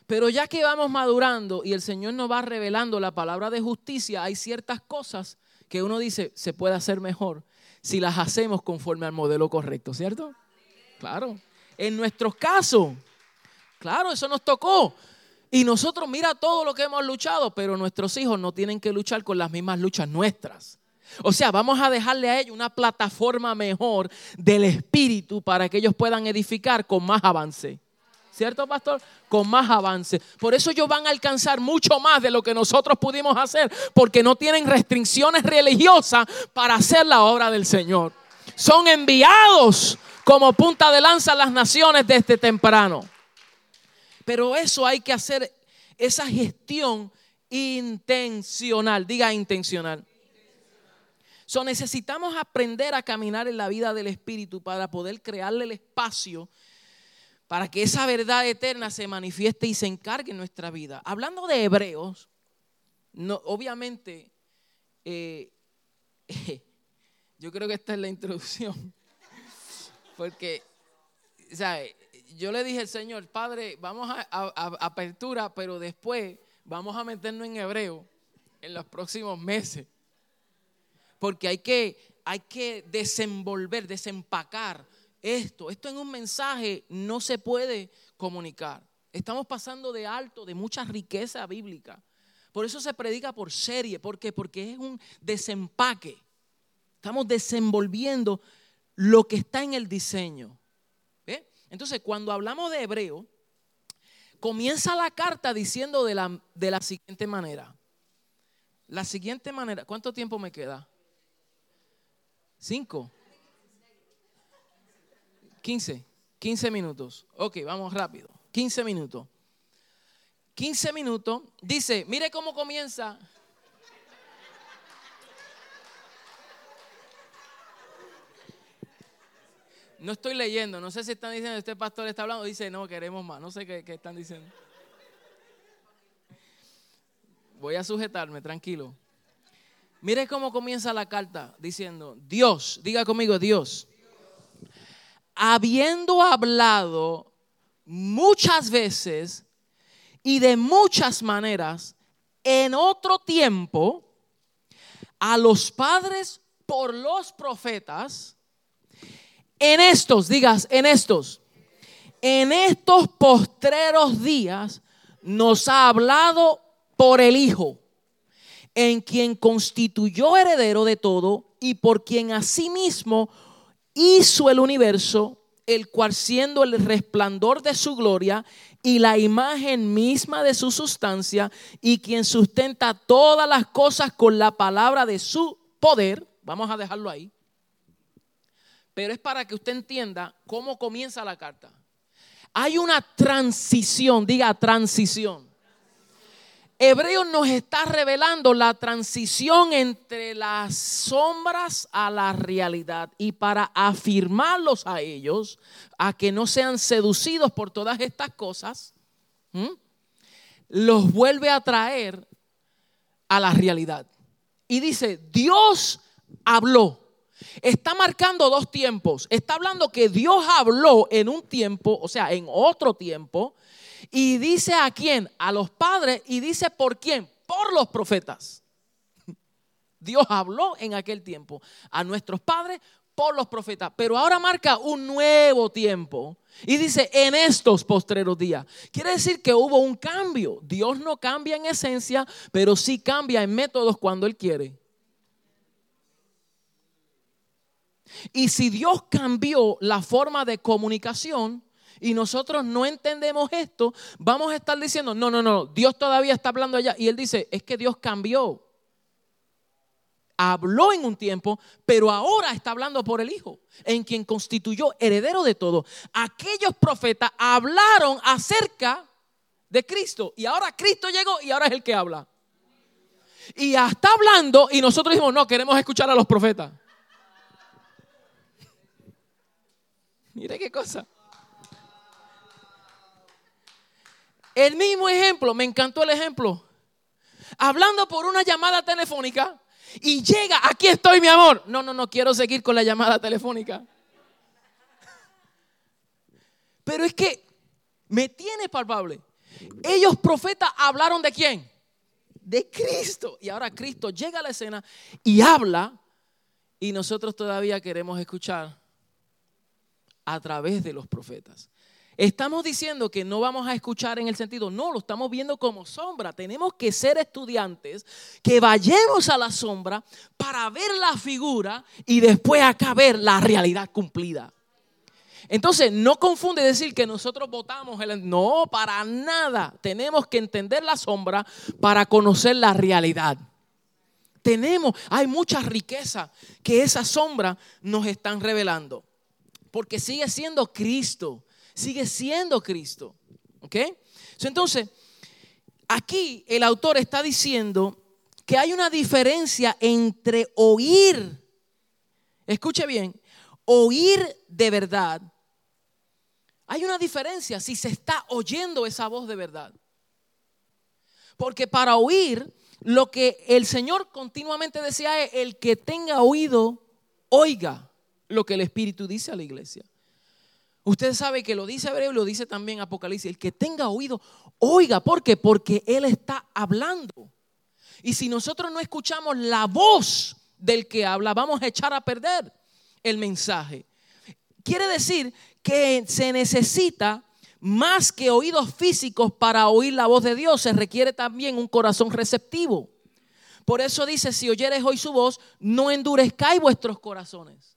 Speaker 1: Pero ya que vamos madurando y el Señor nos va revelando la palabra de justicia, hay ciertas cosas que uno dice se puede hacer mejor si las hacemos conforme al modelo correcto, ¿cierto? Claro. En nuestros casos, claro, eso nos tocó. Y nosotros, mira todo lo que hemos luchado, pero nuestros hijos no tienen que luchar con las mismas luchas nuestras. O sea, vamos a dejarle a ellos una plataforma mejor del espíritu para que ellos puedan edificar con más avance. ¿Cierto, pastor? Con más avance. Por eso ellos van a alcanzar mucho más de lo que nosotros pudimos hacer, porque no tienen restricciones religiosas para hacer la obra del Señor. Son enviados como punta de lanza a las naciones desde temprano. Pero eso hay que hacer, esa gestión intencional. Diga intencional. So, necesitamos aprender a caminar en la vida del Espíritu para poder crearle el espacio para que esa verdad eterna se manifieste y se encargue en nuestra vida. Hablando de hebreos, obviamente, eh, *laughs* yo creo que esta es la introducción, *laughs* porque, yo le dije al Señor, Padre, vamos a, a apertura, pero después vamos a meternos en hebreo en los próximos meses porque hay que, hay que desenvolver, desempacar esto. Esto en un mensaje no se puede comunicar. Estamos pasando de alto, de mucha riqueza bíblica. Por eso se predica por serie. ¿Por qué? Porque es un desempaque. Estamos desenvolviendo lo que está en el diseño. Entonces, cuando hablamos de hebreo, comienza la carta diciendo de la, de la siguiente manera. La siguiente manera, ¿cuánto tiempo me queda? ¿Cinco? Quince. Quince minutos. Ok, vamos rápido. Quince minutos. Quince minutos. Dice, mire cómo comienza. No estoy leyendo, no sé si están diciendo, este pastor está hablando, dice, no, queremos más, no sé qué, qué están diciendo. Voy a sujetarme, tranquilo. Mire cómo comienza la carta diciendo, Dios, diga conmigo Dios, habiendo hablado muchas veces y de muchas maneras en otro tiempo a los padres por los profetas, en estos, digas, en estos, en estos postreros días nos ha hablado por el Hijo en quien constituyó heredero de todo y por quien asimismo hizo el universo, el cual siendo el resplandor de su gloria y la imagen misma de su sustancia, y quien sustenta todas las cosas con la palabra de su poder, vamos a dejarlo ahí, pero es para que usted entienda cómo comienza la carta. Hay una transición, diga transición Hebreos nos está revelando la transición entre las sombras a la realidad y para afirmarlos a ellos, a que no sean seducidos por todas estas cosas, los vuelve a traer a la realidad. Y dice, Dios habló. Está marcando dos tiempos. Está hablando que Dios habló en un tiempo, o sea, en otro tiempo, y dice a quién, a los padres, y dice por quién, por los profetas. *laughs* Dios habló en aquel tiempo a nuestros padres por los profetas, pero ahora marca un nuevo tiempo y dice en estos postreros días. Quiere decir que hubo un cambio. Dios no cambia en esencia, pero sí cambia en métodos cuando Él quiere. Y si Dios cambió la forma de comunicación, y nosotros no entendemos esto, vamos a estar diciendo, no, no, no, Dios todavía está hablando allá. Y él dice, es que Dios cambió. Habló en un tiempo, pero ahora está hablando por el Hijo, en quien constituyó heredero de todo. Aquellos profetas hablaron acerca de Cristo y ahora Cristo llegó y ahora es el que habla. Y está hablando y nosotros dijimos, no, queremos escuchar a los profetas. *laughs* Mire qué cosa. El mismo ejemplo, me encantó el ejemplo. Hablando por una llamada telefónica y llega, aquí estoy mi amor. No, no, no quiero seguir con la llamada telefónica. Pero es que me tiene palpable. Ellos profetas hablaron de quién? De Cristo. Y ahora Cristo llega a la escena y habla y nosotros todavía queremos escuchar a través de los profetas. Estamos diciendo que no vamos a escuchar en el sentido, no, lo estamos viendo como sombra. Tenemos que ser estudiantes, que vayamos a la sombra para ver la figura y después acá ver la realidad cumplida. Entonces, no confunde decir que nosotros votamos el... No, para nada. Tenemos que entender la sombra para conocer la realidad. Tenemos, hay mucha riqueza que esa sombra nos están revelando. Porque sigue siendo Cristo sigue siendo Cristo. ¿Ok? Entonces, aquí el autor está diciendo que hay una diferencia entre oír, escuche bien, oír de verdad. Hay una diferencia si se está oyendo esa voz de verdad. Porque para oír, lo que el Señor continuamente decía es, el que tenga oído, oiga lo que el Espíritu dice a la iglesia. Usted sabe que lo dice Hebreo y lo dice también Apocalipsis. El que tenga oído, oiga. ¿Por qué? Porque Él está hablando. Y si nosotros no escuchamos la voz del que habla, vamos a echar a perder el mensaje. Quiere decir que se necesita más que oídos físicos para oír la voz de Dios. Se requiere también un corazón receptivo. Por eso dice, si oyeres hoy su voz, no endurezcáis vuestros corazones.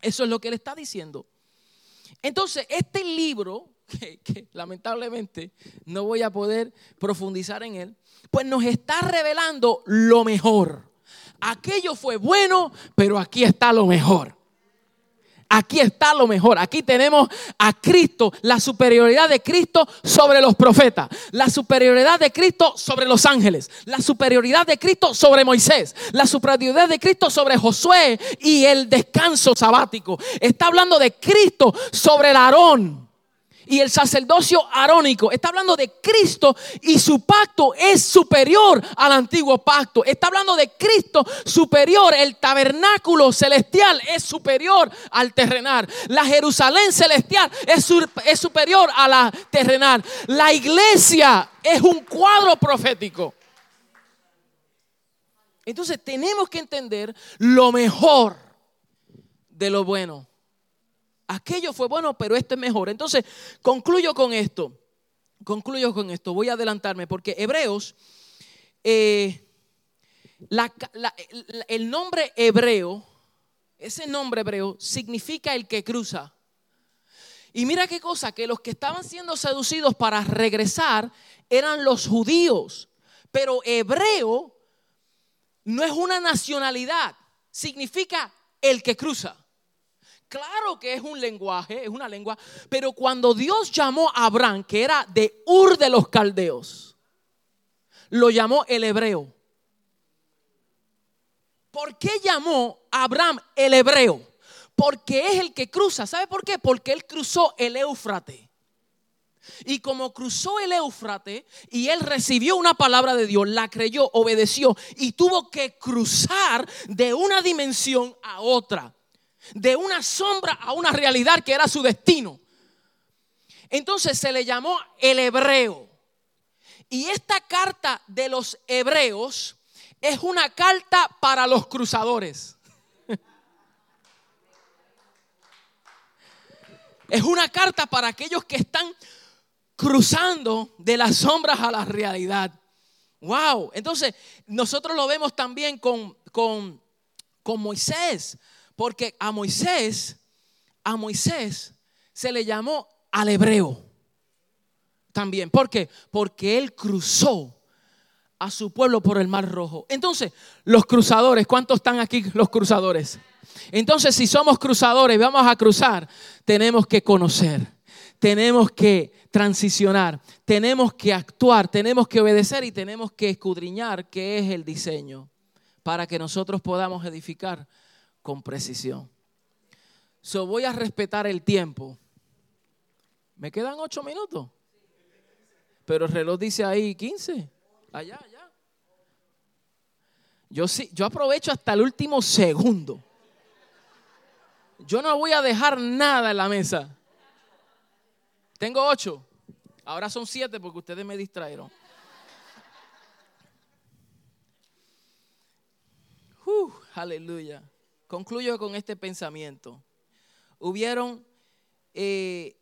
Speaker 1: Eso es lo que él está diciendo. Entonces, este libro, *laughs* que, lamentablemente no voy a poder profundizar en él, pues nos está revelando lo mejor. Aquello fue bueno, pero aquí está lo mejor. Aquí está lo mejor. Aquí tenemos a Cristo, la superioridad de Cristo sobre los profetas, la superioridad de Cristo sobre los ángeles, la superioridad de Cristo sobre Moisés, la superioridad de Cristo sobre Josué y el descanso sabático. Está hablando de Cristo sobre el Aarón y el sacerdocio arónico. Está hablando de Cristo y su pacto es superior al antiguo pacto. Está hablando de Cristo superior. El tabernáculo celestial es superior al terrenal. La Jerusalén celestial es, es superior a la terrenal. La iglesia es un cuadro profético. Entonces tenemos que entender lo mejor de lo bueno aquello fue bueno, pero esto es mejor. Entonces, concluyo con esto. Concluyo con esto. Voy a adelantarme porque Hebreos, eh, el nombre hebreo, ese nombre hebreo significa el que cruza. Y mira qué cosa, que los que estaban siendo seducidos para regresar eran los judíos. Pero hebreo no es una nacionalidad, significa el que cruza. Claro que es un lenguaje, es una lengua, pero cuando Dios llamó a Abraham, que era de Ur de los Caldeos, lo llamó el hebreo. ¿Por qué llamó a Abraham el hebreo? Porque es el que cruza. ¿Sabe por qué? Porque él cruzó el Éufrate. Y como cruzó el Éufrate y él recibió una palabra de Dios, la creyó, obedeció y tuvo que cruzar de una dimensión a otra de una sombra a una realidad que era su destino. Entonces se le llamó el hebreo. Y esta carta de los hebreos es una carta para los cruzadores. *laughs* Es una carta para aquellos que están cruzando de las sombras a la realidad. Wow. Entonces, nosotros lo vemos también con, con, con Moisés. Porque a Moisés, a Moisés se le llamó al hebreo también. ¿Por qué? Porque él cruzó a su pueblo por el mar rojo. Entonces, los cruzadores, ¿cuántos están aquí los cruzadores? Entonces, si somos cruzadores y vamos a cruzar, tenemos que conocer, tenemos que transicionar, tenemos que actuar, tenemos que obedecer y tenemos que escudriñar qué es el diseño para que nosotros podamos edificar con precisión. So voy a respetar el tiempo. Me quedan ocho minutos. Pero el reloj dice ahí 15. Allá, allá. Yo sí, yo aprovecho hasta el último segundo. Yo no voy a dejar nada en la mesa. Tengo ocho. Ahora son siete porque ustedes me distrajeron. Uh, aleluya. Concluyo con este pensamiento. Hubieron, eh,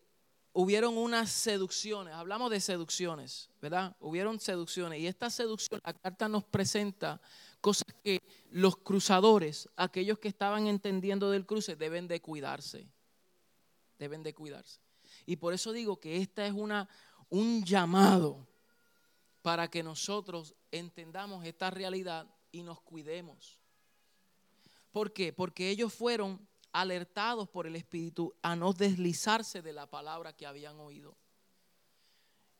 Speaker 1: hubieron unas seducciones, hablamos de seducciones, ¿verdad? Hubieron seducciones y esta seducción, la carta nos presenta cosas que los cruzadores, aquellos que estaban entendiendo del cruce, deben de cuidarse, deben de cuidarse. Y por eso digo que esta es una, un llamado para que nosotros entendamos esta realidad y nos cuidemos. ¿Por qué? Porque ellos fueron alertados por el Espíritu a no deslizarse de la palabra que habían oído.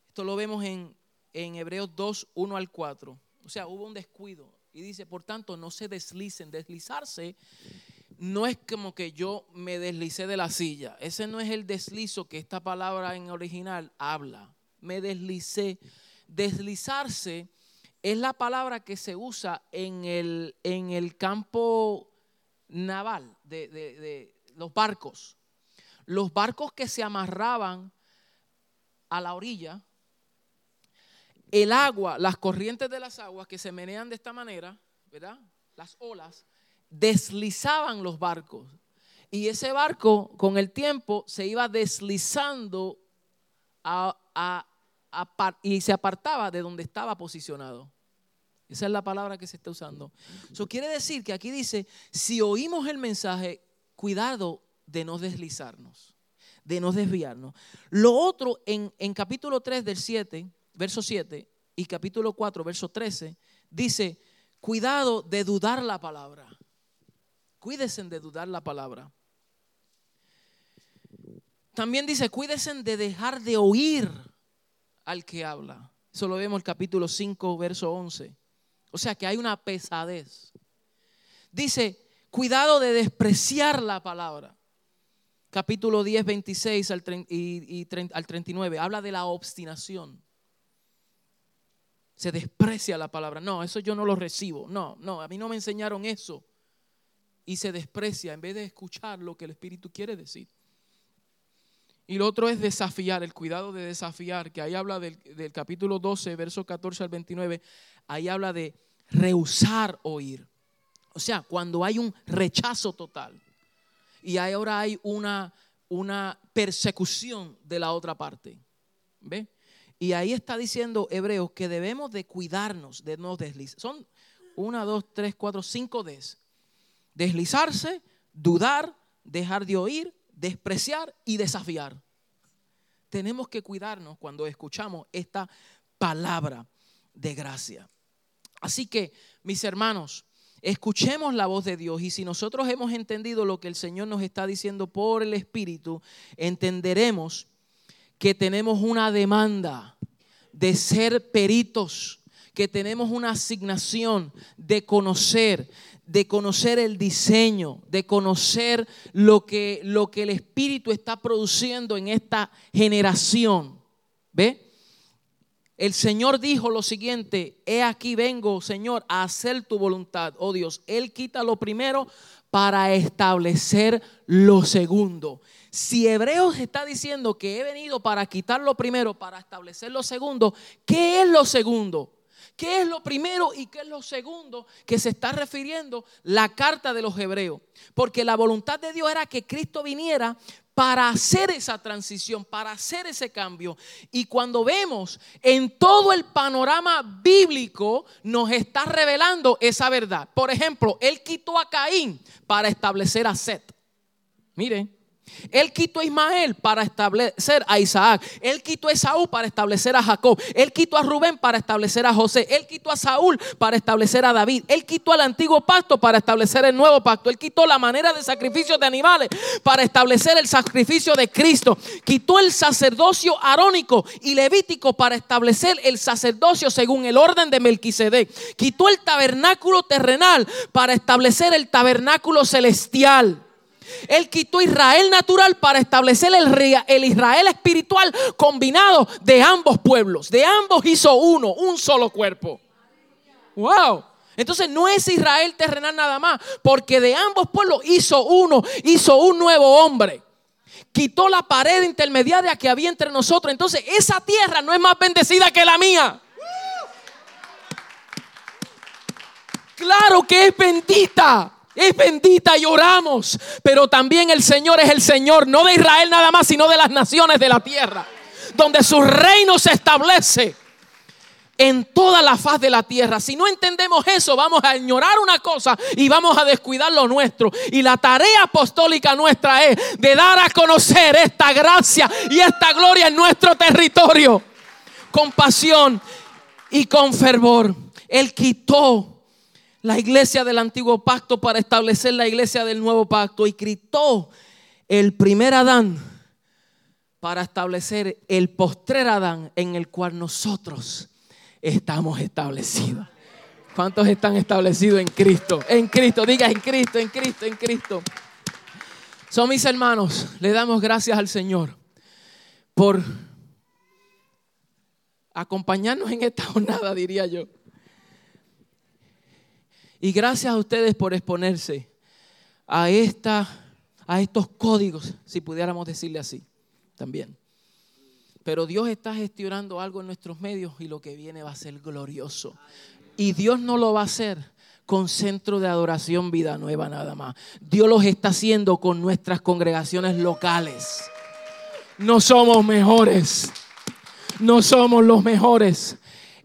Speaker 1: Esto lo vemos en, en Hebreos 2, 1 al 4. O sea, hubo un descuido. Y dice, por tanto, no se deslicen. Deslizarse no es como que yo me deslicé de la silla. Ese no es el deslizo que esta palabra en original habla. Me deslicé. Deslizarse es la palabra que se usa en el, en el campo naval, de, los barcos. Los barcos que se amarraban a la orilla, el agua, las corrientes de las aguas que se menean de esta manera, ¿verdad? Las olas, deslizaban los barcos. Y ese barco con el tiempo se iba deslizando y se apartaba de donde estaba posicionado. Esa es la palabra que se está usando. Eso quiere decir que aquí dice, si oímos el mensaje, cuidado de no deslizarnos, de no desviarnos. Lo otro en, en capítulo 3 del 7, verso 7, y capítulo 4, verso 13, dice, cuidado de dudar la palabra. Cuídense de dudar la palabra. También dice, cuídense de dejar de oír al que habla. Eso lo vemos en el capítulo 5, verso 11. O sea que hay una pesadez. Dice, cuidado de despreciar la palabra. Capítulo 10, 26 al, y, al 39. Habla de la obstinación. Se desprecia la palabra. No, eso yo no lo recibo. No, no, a mí no me enseñaron eso. Y se desprecia en vez de escuchar lo que el Espíritu quiere decir. Y lo otro es desafiar, el cuidado de desafiar, que ahí habla del, del capítulo 12, versos 14 al 29 ahí habla de rehusar oír. O sea, cuando hay un rechazo total y ahora hay una, una persecución de la otra parte. ¿Ve? Y ahí está diciendo Hebreos que debemos de cuidarnos de no deslizar. Son una, dos, tres, cuatro, cinco des. Deslizarse, dudar, dejar de oír, despreciar y desafiar. Tenemos que cuidarnos cuando escuchamos esta palabra de gracia. Así que, mis hermanos, escuchemos la voz de Dios y si nosotros hemos entendido lo que el Señor nos está diciendo por el Espíritu, entenderemos que tenemos una demanda de ser peritos, que tenemos una asignación de conocer, de conocer el diseño, de conocer lo que, lo que el Espíritu está produciendo en esta generación. ¿Ve? El Señor dijo lo siguiente, he aquí vengo, Señor, a hacer tu voluntad, oh Dios. Él quita lo primero para establecer lo segundo. Si Hebreos está diciendo que he venido para quitar lo primero, para establecer lo segundo, ¿qué es lo segundo? ¿Qué es lo primero y qué es lo segundo que se está refiriendo la carta de los hebreos? Porque la voluntad de Dios era que Cristo viniera para hacer esa transición, para hacer ese cambio. Y cuando vemos en todo el panorama bíblico, nos está revelando esa verdad. Por ejemplo, Él quitó a Caín para establecer a Set. Miren, él quitó a Ismael para establecer a Isaac. Él quitó a Esaú para establecer a Jacob. Él quitó a Rubén para establecer a José. Él quitó a Saúl para establecer a David. Él quitó al antiguo pacto para establecer el nuevo pacto. Él quitó la manera de sacrificio de animales para establecer el sacrificio de Cristo. Quitó el sacerdocio arónico y levítico para establecer el sacerdocio según el orden de Melquisedec. Quitó el tabernáculo terrenal para establecer el tabernáculo celestial. Él quitó Israel natural para establecer el, Israel espiritual combinado de ambos pueblos. De ambos hizo uno, un solo cuerpo. Wow. Entonces no es Israel terrenal nada más, porque de ambos pueblos hizo uno, hizo un nuevo hombre. Quitó la pared intermediaria que había entre nosotros. Entonces esa tierra no es más bendecida que la mía. Claro que es bendita. Es bendita y oramos. Pero también el Señor es el Señor, no de Israel nada más, sino de las naciones de la tierra. Donde su reino se establece en toda la faz de la tierra. Si no entendemos eso, vamos a ignorar una cosa y vamos a descuidar lo nuestro. Y la tarea apostólica nuestra es de dar a conocer esta gracia y esta gloria en nuestro territorio. Con pasión y con fervor. Él quitó la iglesia del antiguo pacto para establecer la iglesia del nuevo pacto y quitó el primer Adán para establecer el postrer Adán en el cual nosotros estamos establecidos. ¿Cuántos están establecidos en Cristo? En Cristo, diga en Cristo, en Cristo, en Cristo. Son mis hermanos, le damos gracias al Señor por acompañarnos en esta jornada, diría yo. Y gracias a ustedes por exponerse a, esta, a estos códigos, si pudiéramos decirle así, también. Pero Dios está gestionando algo en nuestros medios y lo que viene va a ser glorioso. Y Dios no lo va a hacer con centro de adoración vida nueva nada más. Dios los está haciendo con nuestras congregaciones locales. No somos mejores. No somos los mejores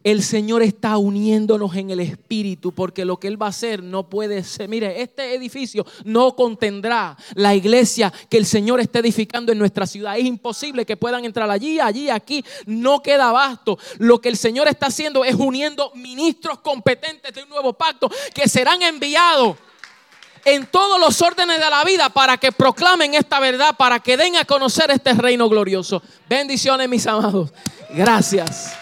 Speaker 1: el Señor está uniéndonos en el Espíritu, porque lo que Él va a hacer no puede ser. Mire, este edificio no contendrá la iglesia que el Señor está edificando en nuestra ciudad. Es imposible que puedan entrar allí, allí, aquí. No queda abasto. Lo que el Señor está haciendo es uniendo ministros competentes de un nuevo pacto que serán enviados en todos los órdenes de la vida para que proclamen esta verdad, para que den a conocer este reino glorioso. Bendiciones, mis amados. Gracias.